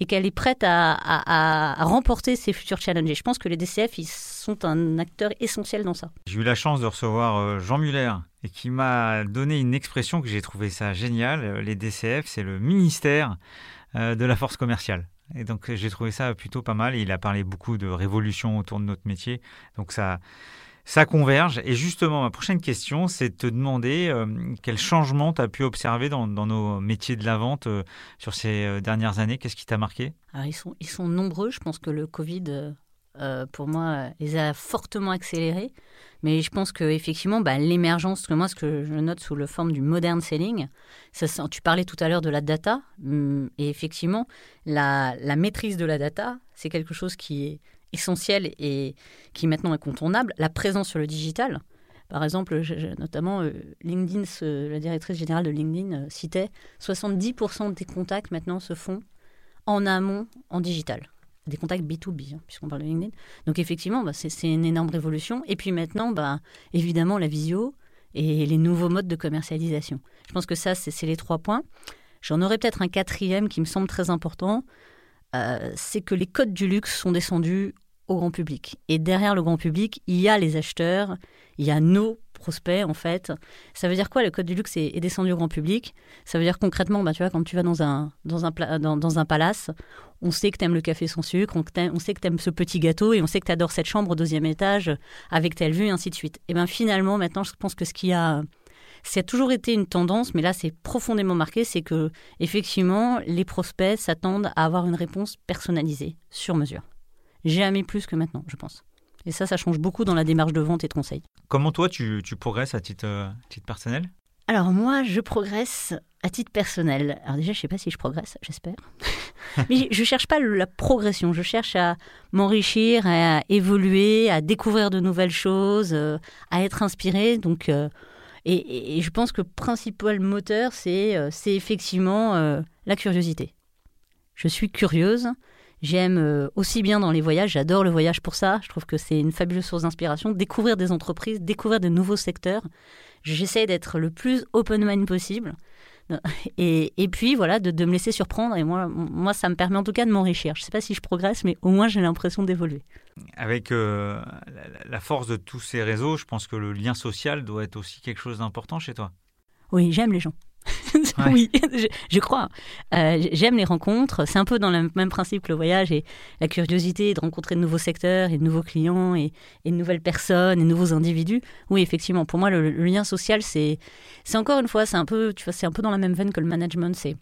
et qu'elle est prête à, remporter ses futurs challenges. je pense que les DCF, ils sont un acteur essentiel dans ça. J'ai eu la chance de recevoir euh, Jean Muller et qui m'a donné une expression que j'ai trouvé ça génial. Euh, les DCF, c'est le ministère euh, de la force commerciale. Et donc j'ai trouvé ça plutôt pas mal. Et il a parlé beaucoup de révolution autour de notre métier. Donc ça, ça converge. Et justement, ma prochaine question, c'est de te demander euh, quel changement tu as pu observer dans, nos métiers de la vente euh, sur ces euh, dernières années? Qu'est-ce qui t'a marqué? Ils, sont, nombreux. Je pense que le Covid, pour moi, les a fortement accélérés. Mais je pense qu'effectivement, bah, l'émergence, moi, ce que je note sous la forme du modern selling, tu parlais tout à l'heure de la data. Hum, et effectivement, la maîtrise de la data, c'est quelque chose qui est essentiel et qui maintenant est incontournable, la présence sur le digital. Par exemple, notamment euh, LinkedIn, la directrice générale de LinkedIn euh, citait 70% des contacts maintenant se font en amont, en digital. Des contacts B2B, hein, puisqu'on parle de LinkedIn. Donc effectivement, bah, c'est une énorme révolution. Et puis maintenant, bah, évidemment, la visio et les nouveaux modes de commercialisation. Je pense que ça, c'est les trois points. J'en aurais peut-être un quatrième qui me semble très important. Euh, c'est que les codes du luxe sont descendus au grand public. Et derrière le grand public, il y a les acheteurs, il y a nos prospects en fait. Ça veut dire quoi le code du luxe est, descendu au grand public? Ça veut dire concrètement, bah, tu vois, quand tu vas dans un, dans un, dans, un palace, on sait que tu aimes le café sans sucre, on, on sait que tu aimes ce petit gâteau et on sait que tu adores cette chambre au deuxième étage avec telle vue et ainsi de suite. Et bien finalement, maintenant, je pense que ce qui a ça a toujours été une tendance, mais là c'est profondément marqué, c'est que effectivement les prospects s'attendent à avoir une réponse personnalisée, sur mesure. Jamais plus que maintenant, je pense. Et ça, ça change beaucoup dans la démarche de vente et de conseil. Comment toi, tu, progresses à titre, euh, titre personnel? Alors moi, je progresse à titre personnel. Alors déjà, je ne sais pas si je progresse, j'espère. (laughs) Mais je ne cherche pas la progression, je cherche à m'enrichir, à évoluer, à découvrir de nouvelles choses, euh, à être inspiré. Donc, euh, et, je pense que le principal moteur, c'est effectivement la curiosité. Je suis curieuse, J'aime euh, aussi bien dans les voyages, j'adore le voyage pour ça. Je trouve que c'est une fabuleuse source d'inspiration. Découvrir des entreprises, découvrir de nouveaux secteurs. J'essaie d'être le plus open mind possible. Et, et puis voilà, de, de, me laisser surprendre. Et moi, moi, ça me permet en tout cas de m'enrichir. Je ne sais pas si je progresse, mais au moins j'ai l'impression d'évoluer. Avec euh, la, la force de tous ces réseaux, je pense que le lien social doit être aussi quelque chose d'important chez toi. Oui, j'aime les gens. (laughs) oui, je, crois. Euh, j'aime les rencontres. C'est un peu dans le même principe que le voyage et la curiosité de rencontrer de nouveaux secteurs et de nouveaux clients et, de nouvelles personnes et de nouveaux individus. Oui, effectivement. Pour moi, le, lien social, c'est, encore une fois, c'est un peu, tu vois, un peu dans la même veine que le management. C'est,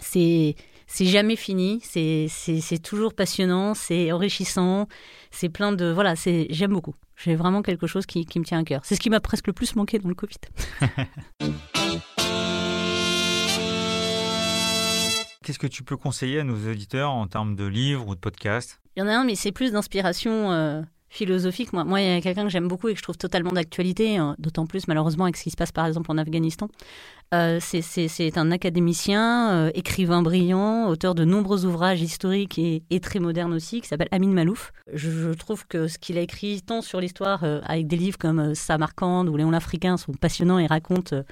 c'est, jamais fini. C'est, toujours passionnant. C'est enrichissant. C'est plein de, voilà, j'aime beaucoup. J'ai vraiment quelque chose qui me tient à cœur. C'est ce qui m'a presque le plus manqué dans le Covid. (laughs) Qu'est-ce que tu peux conseiller à nos auditeurs en termes de livres ou de podcasts? Il y en a un, mais c'est plus d'inspiration euh, philosophique. Moi, moi, il y a quelqu'un que j'aime beaucoup et que je trouve totalement d'actualité, hein, d'autant plus malheureusement avec ce qui se passe par exemple en Afghanistan. Euh, c'est un académicien, euh, écrivain brillant, auteur de nombreux ouvrages historiques et, très modernes aussi, qui s'appelle Amin Malouf. Je, trouve que ce qu'il a écrit, tant sur l'histoire, avec des livres comme Samarcande ou Léon l'Africain, sont passionnants et racontent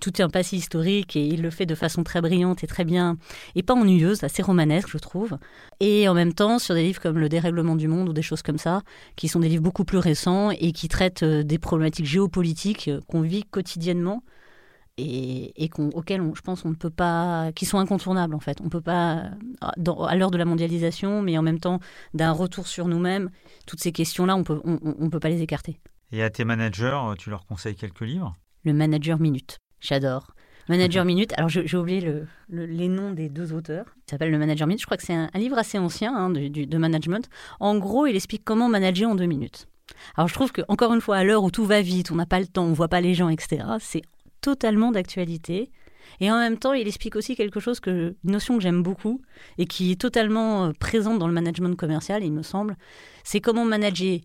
tout est un passé historique et il le fait de façon très brillante et très bien, et pas ennuyeuse, assez romanesque, je trouve. Et en même temps, sur des livres comme Le dérèglement du monde ou des choses comme ça, qui sont des livres beaucoup plus récents et qui traitent euh, des problématiques géopolitiques euh, qu'on vit quotidiennement et, et auxquelles je pense on ne peut pas, qui sont incontournables en fait. On peut pas, à l'heure de la mondialisation, mais en même temps d'un retour sur nous-mêmes, toutes ces questions-là, on peut, on, on peut pas les écarter. Et à tes managers, tu leur conseilles quelques livres? Le Manager Minute. J'adore. Manager Minute. Alors, j'ai oublié le, les noms des deux auteurs. Il s'appelle Le Manager Minute. Je crois que c'est un, livre assez ancien hein, de, de, management. En gros, il explique comment manager en deux minutes. Alors, je trouve que, encore une fois, à l'heure où tout va vite, on n'a pas le temps, on voit pas les gens, etc., c'est totalement d'actualité. Et en même temps, il explique aussi quelque chose que, une notion que j'aime beaucoup et qui est totalement euh, présente dans le management commercial, il me semble. C'est comment manager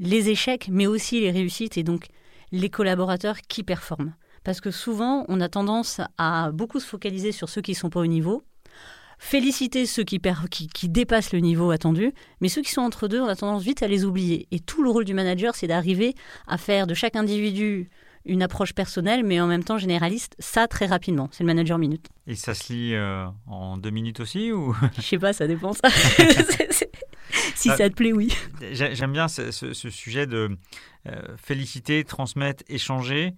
les échecs, mais aussi les réussites et donc les collaborateurs qui performent parce que souvent, on a tendance à beaucoup se focaliser sur ceux qui sont pas au niveau, féliciter ceux qui, qui, dépassent le niveau attendu, mais ceux qui sont entre deux, on a tendance vite à les oublier. Et tout le rôle du manager, c'est d'arriver à faire de chaque individu une approche personnelle, mais en même temps généraliste, ça très rapidement. C'est le manager minute. Et ça se lit euh, en deux minutes aussi ou? (laughs) Je sais pas, ça dépend. Ça. (laughs) si ça te plaît, oui. J'aime bien ce, sujet de euh, féliciter, transmettre, échanger.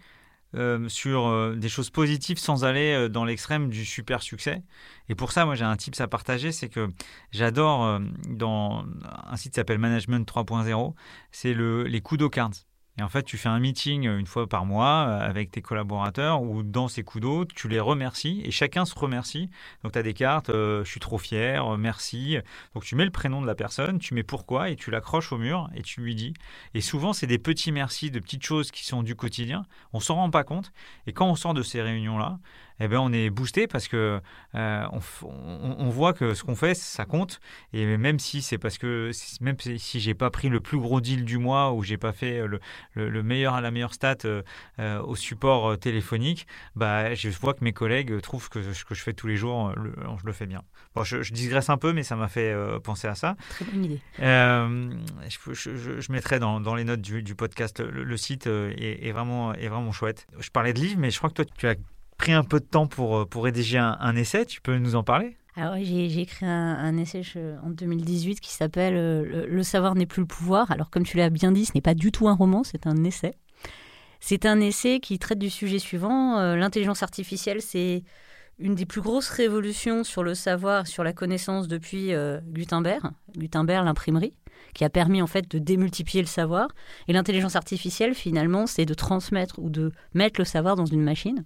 Euh, sur euh, des choses positives sans aller euh, dans l'extrême du super succès. Et pour ça, moi, j'ai un tips à partager, c'est que j'adore dans un site qui s'appelle Management 3.0, c'est le, les kudo cards. Et en fait, tu fais un meeting une fois par mois avec tes collaborateurs ou dans ces coups d'eau, tu les remercies et chacun se remercie. Donc, tu as des cartes, je suis trop fier, merci. Donc, tu mets le prénom de la personne, tu mets pourquoi et tu l'accroches au mur et tu lui dis. Et souvent, c'est des petits merci, de petites choses qui sont du quotidien. On s'en rend pas compte. Et quand on sort de ces réunions-là, eh ben, on est boosté parce que euh, on, voit que ce qu'on fait, ça compte. Et même si c'est parce que même si j'ai pas pris le plus gros deal du mois ou j'ai pas fait le, le, meilleur à la meilleure stat euh, euh, au support téléphonique, bah, je vois que mes collègues trouvent que ce que je fais tous les jours, je le fais bien. Bon, je, je, digresse un peu, mais ça m'a fait penser à ça. Très bonne idée. Je, je, mettrai dans, dans, les notes du, du podcast le, site est, est, vraiment, est vraiment chouette. Je parlais de livres, mais je crois que toi, tu as pris un peu de temps pour, euh, pour rédiger un, essai. Tu peux nous en parler? Alors j'ai écrit un, essai en 2018 qui s'appelle euh, Le savoir n'est plus le pouvoir. Alors comme tu l'as bien dit, ce n'est pas du tout un roman, c'est un essai. C'est un essai qui traite du sujet suivant. Euh, l'intelligence artificielle, c'est une des plus grosses révolutions sur le savoir, sur la connaissance depuis Gutenberg, Gutenberg l'imprimerie, qui a permis en fait de démultiplier le savoir. Et l'intelligence artificielle, finalement, c'est de transmettre ou de mettre le savoir dans une machine.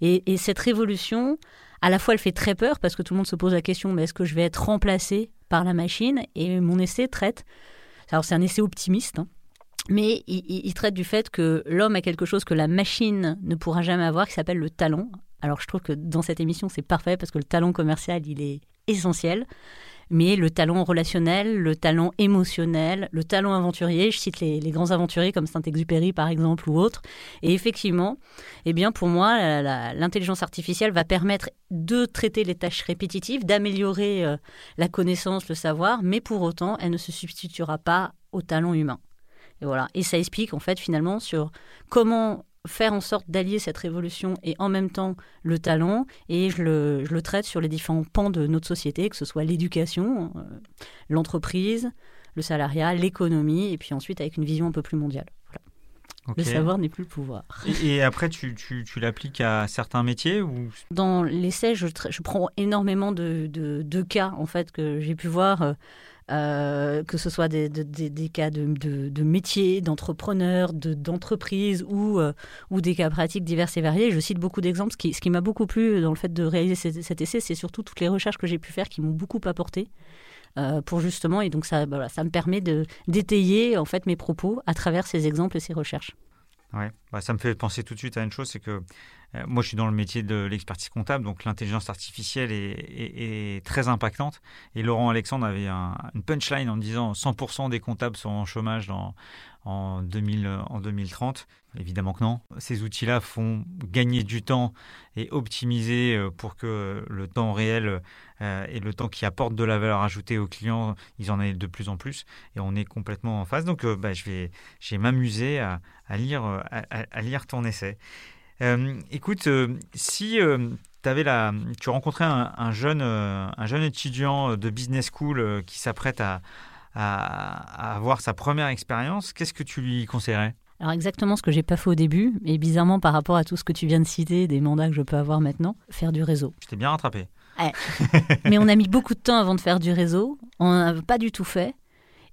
Et, cette révolution, à la fois, elle fait très peur parce que tout le monde se pose la question mais est-ce que je vais être remplacé par la machine? Et mon essai traite. Alors, c'est un essai optimiste. Hein, mais il, traite du fait que l'homme a quelque chose que la machine ne pourra jamais avoir, qui s'appelle le talent. Alors je trouve que dans cette émission, c'est parfait parce que le talent commercial, il est essentiel mais le talent relationnel, le talent émotionnel, le talent aventurier. Je cite les, grands aventuriers comme Saint-Exupéry par exemple ou autres. Et effectivement, eh bien pour moi, l'intelligence artificielle va permettre de traiter les tâches répétitives, d'améliorer euh, la connaissance, le savoir, mais pour autant, elle ne se substituera pas au talent humain. Et voilà. Et ça explique en fait finalement sur comment faire en sorte d'allier cette révolution et en même temps le talent, et je le, je le traite sur les différents pans de notre société, que ce soit l'éducation, euh, l'entreprise, le salariat, l'économie, et puis ensuite avec une vision un peu plus mondiale. Le savoir n'est plus le pouvoir. Et, après, tu, tu, tu l'appliques à certains métiers ou... Dans l'essai, je, je, prends énormément de, de, de, cas en fait que j'ai pu voir. Euh, euh, que ce soit des, cas de, de métiers, d'entrepreneurs, d'entreprises ou, euh, ou des cas pratiques divers et variés. Je cite beaucoup d'exemples. Ce qui, m'a beaucoup plu dans le fait de réaliser cet, essai, c'est surtout toutes les recherches que j'ai pu faire qui m'ont beaucoup apporté. Euh, pour justement, et donc ça, ça me permet de d'étayer en fait mes propos à travers ces exemples et ces recherches. Ouais, bah, ça me fait penser tout de suite à une chose, c'est que euh, moi, je suis dans le métier de l'expertise comptable, donc l'intelligence artificielle est, très impactante. Et Laurent Alexandre avait une punchline en disant 100% des comptables sont en chômage dans, en, 2000, en 2030. Évidemment que non. Ces outils-là font gagner du temps et optimiser euh, pour que le temps réel euh, et le temps qui apporte de la valeur ajoutée aux clients, ils en aient de plus en plus. Et on est complètement en face. Donc, bah, je vais, m'amuser à, lire, à lire ton essai. Euh, écoute, euh, si euh, avais la, tu rencontrais un, jeune, un jeune étudiant de business school qui s'apprête à, à, avoir sa première expérience, qu'est-ce que tu lui conseillerais? Alors exactement ce que j'ai pas fait au début, et bizarrement par rapport à tout ce que tu viens de citer, des mandats que je peux avoir maintenant, faire du réseau. Je t'ai bien rattrapé. (laughs) Mais on a mis beaucoup de temps avant de faire du réseau, on n'a pas du tout fait,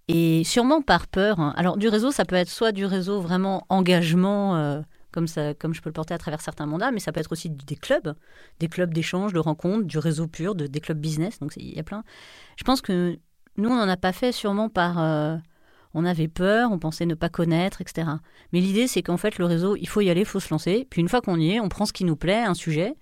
et sûrement par peur. Hein. Alors du réseau, ça peut être soit du réseau vraiment engagement comme, ça, comme je peux le porter à travers certains mandats, mais ça peut être aussi des clubs, des clubs d'échange, de rencontres, du réseau pur, de, des clubs business. Donc il y a plein. Je pense que nous, on n'en a pas fait sûrement par. Euh, on avait peur, on pensait ne pas connaître, etc. Mais l'idée, c'est qu'en fait, le réseau, il faut y aller, il faut se lancer. Puis une fois qu'on y est, on prend ce qui nous plaît, un sujet,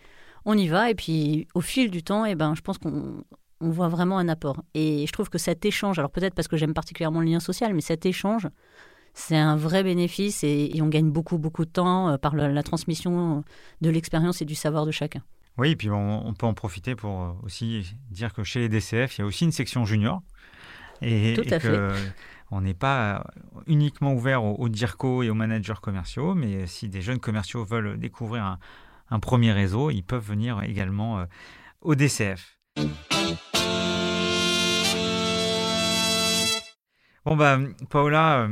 on y va. Et puis au fil du temps, eh ben, je pense qu'on on voit vraiment un apport. Et je trouve que cet échange, alors peut-être parce que j'aime particulièrement le lien social, mais cet échange, c'est un vrai bénéfice et, on gagne beaucoup, beaucoup de temps euh, par la, transmission de l'expérience et du savoir de chacun. Oui, et puis on, peut en profiter pour euh, aussi dire que chez les DCF, il y a aussi une section junior. Et, Tout à fait. On n'est pas uniquement ouvert aux, DIRCO et aux managers commerciaux, mais si des jeunes commerciaux veulent découvrir un, premier réseau, ils peuvent venir également euh, au DCF. Bon, bah, Paola,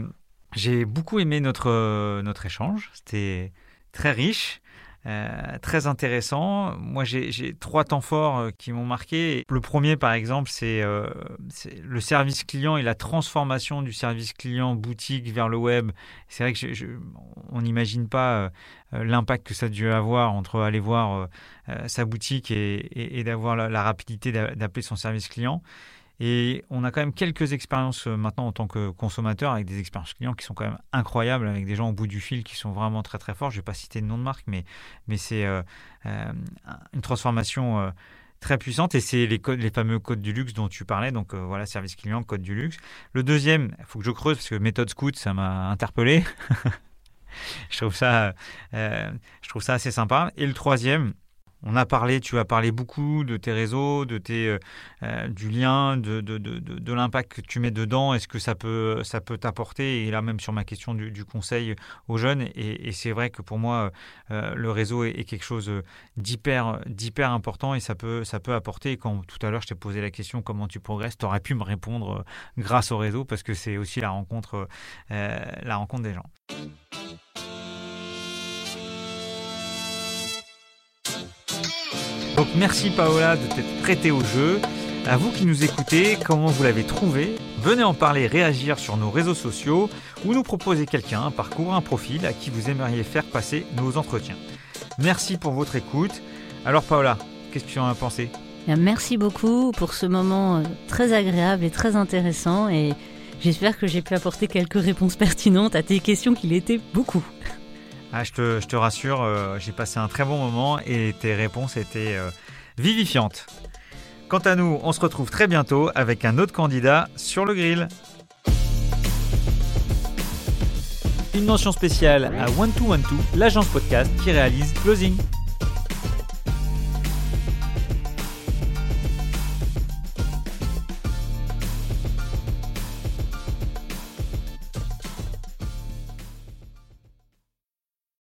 j'ai beaucoup aimé notre, euh, notre échange. C'était très riche. Euh, très intéressant. Moi, j'ai trois temps forts euh, qui m'ont marqué. Le premier, par exemple, c'est le service client et la transformation du service client boutique vers le web. C'est vrai que je, on n'imagine pas l'impact que ça a dû avoir entre aller voir sa boutique et, d'avoir la rapidité d'appeler son service client. Et on a quand même quelques expériences euh, maintenant en tant que consommateur avec des expériences clients qui sont quand même incroyables, avec des gens au bout du fil qui sont vraiment très très forts. Je ne vais pas citer de nom de marque, mais, c'est euh, euh, une transformation très puissante et c'est les, fameux codes du luxe dont tu parlais. Donc voilà, service client, code du luxe. Le deuxième, il faut que je creuse parce que méthode scout, ça m'a interpellé. (laughs) je trouve ça assez sympa. Et le troisième, on a parlé, tu as parlé beaucoup de tes réseaux, de tes, euh, euh, du lien, de, de, de, de l'impact que tu mets dedans. Est-ce que ça peut, ça peut t'apporter? Et là, même sur ma question du, conseil aux jeunes, et, c'est vrai que pour moi, euh, le réseau est, quelque chose d'hyper, d'hyper important et ça peut, ça peut apporter. Quand tout à l'heure, je t'ai posé la question comment tu progresses, tu aurais pu me répondre grâce au réseau parce que c'est aussi la rencontre, la rencontre des gens. Donc merci Paola de t'être prêtée au jeu. À vous qui nous écoutez, comment vous l'avez trouvé? Venez en parler, réagir sur nos réseaux sociaux ou nous proposer quelqu'un, un parcours, un profil à qui vous aimeriez faire passer nos entretiens. Merci pour votre écoute. Alors Paola, qu'est-ce que tu en as pensé? Merci beaucoup pour ce moment euh, très agréable et très intéressant et j'espère que j'ai pu apporter quelques réponses pertinentes à tes questions qu'il était beaucoup. Ah, je, te, rassure, euh, j'ai passé un très bon moment et tes réponses étaient euh, vivifiantes. Quant à nous, on se retrouve très bientôt avec un autre candidat sur le grill. Une mention spéciale à One 2 One l'agence podcast qui réalise Closing.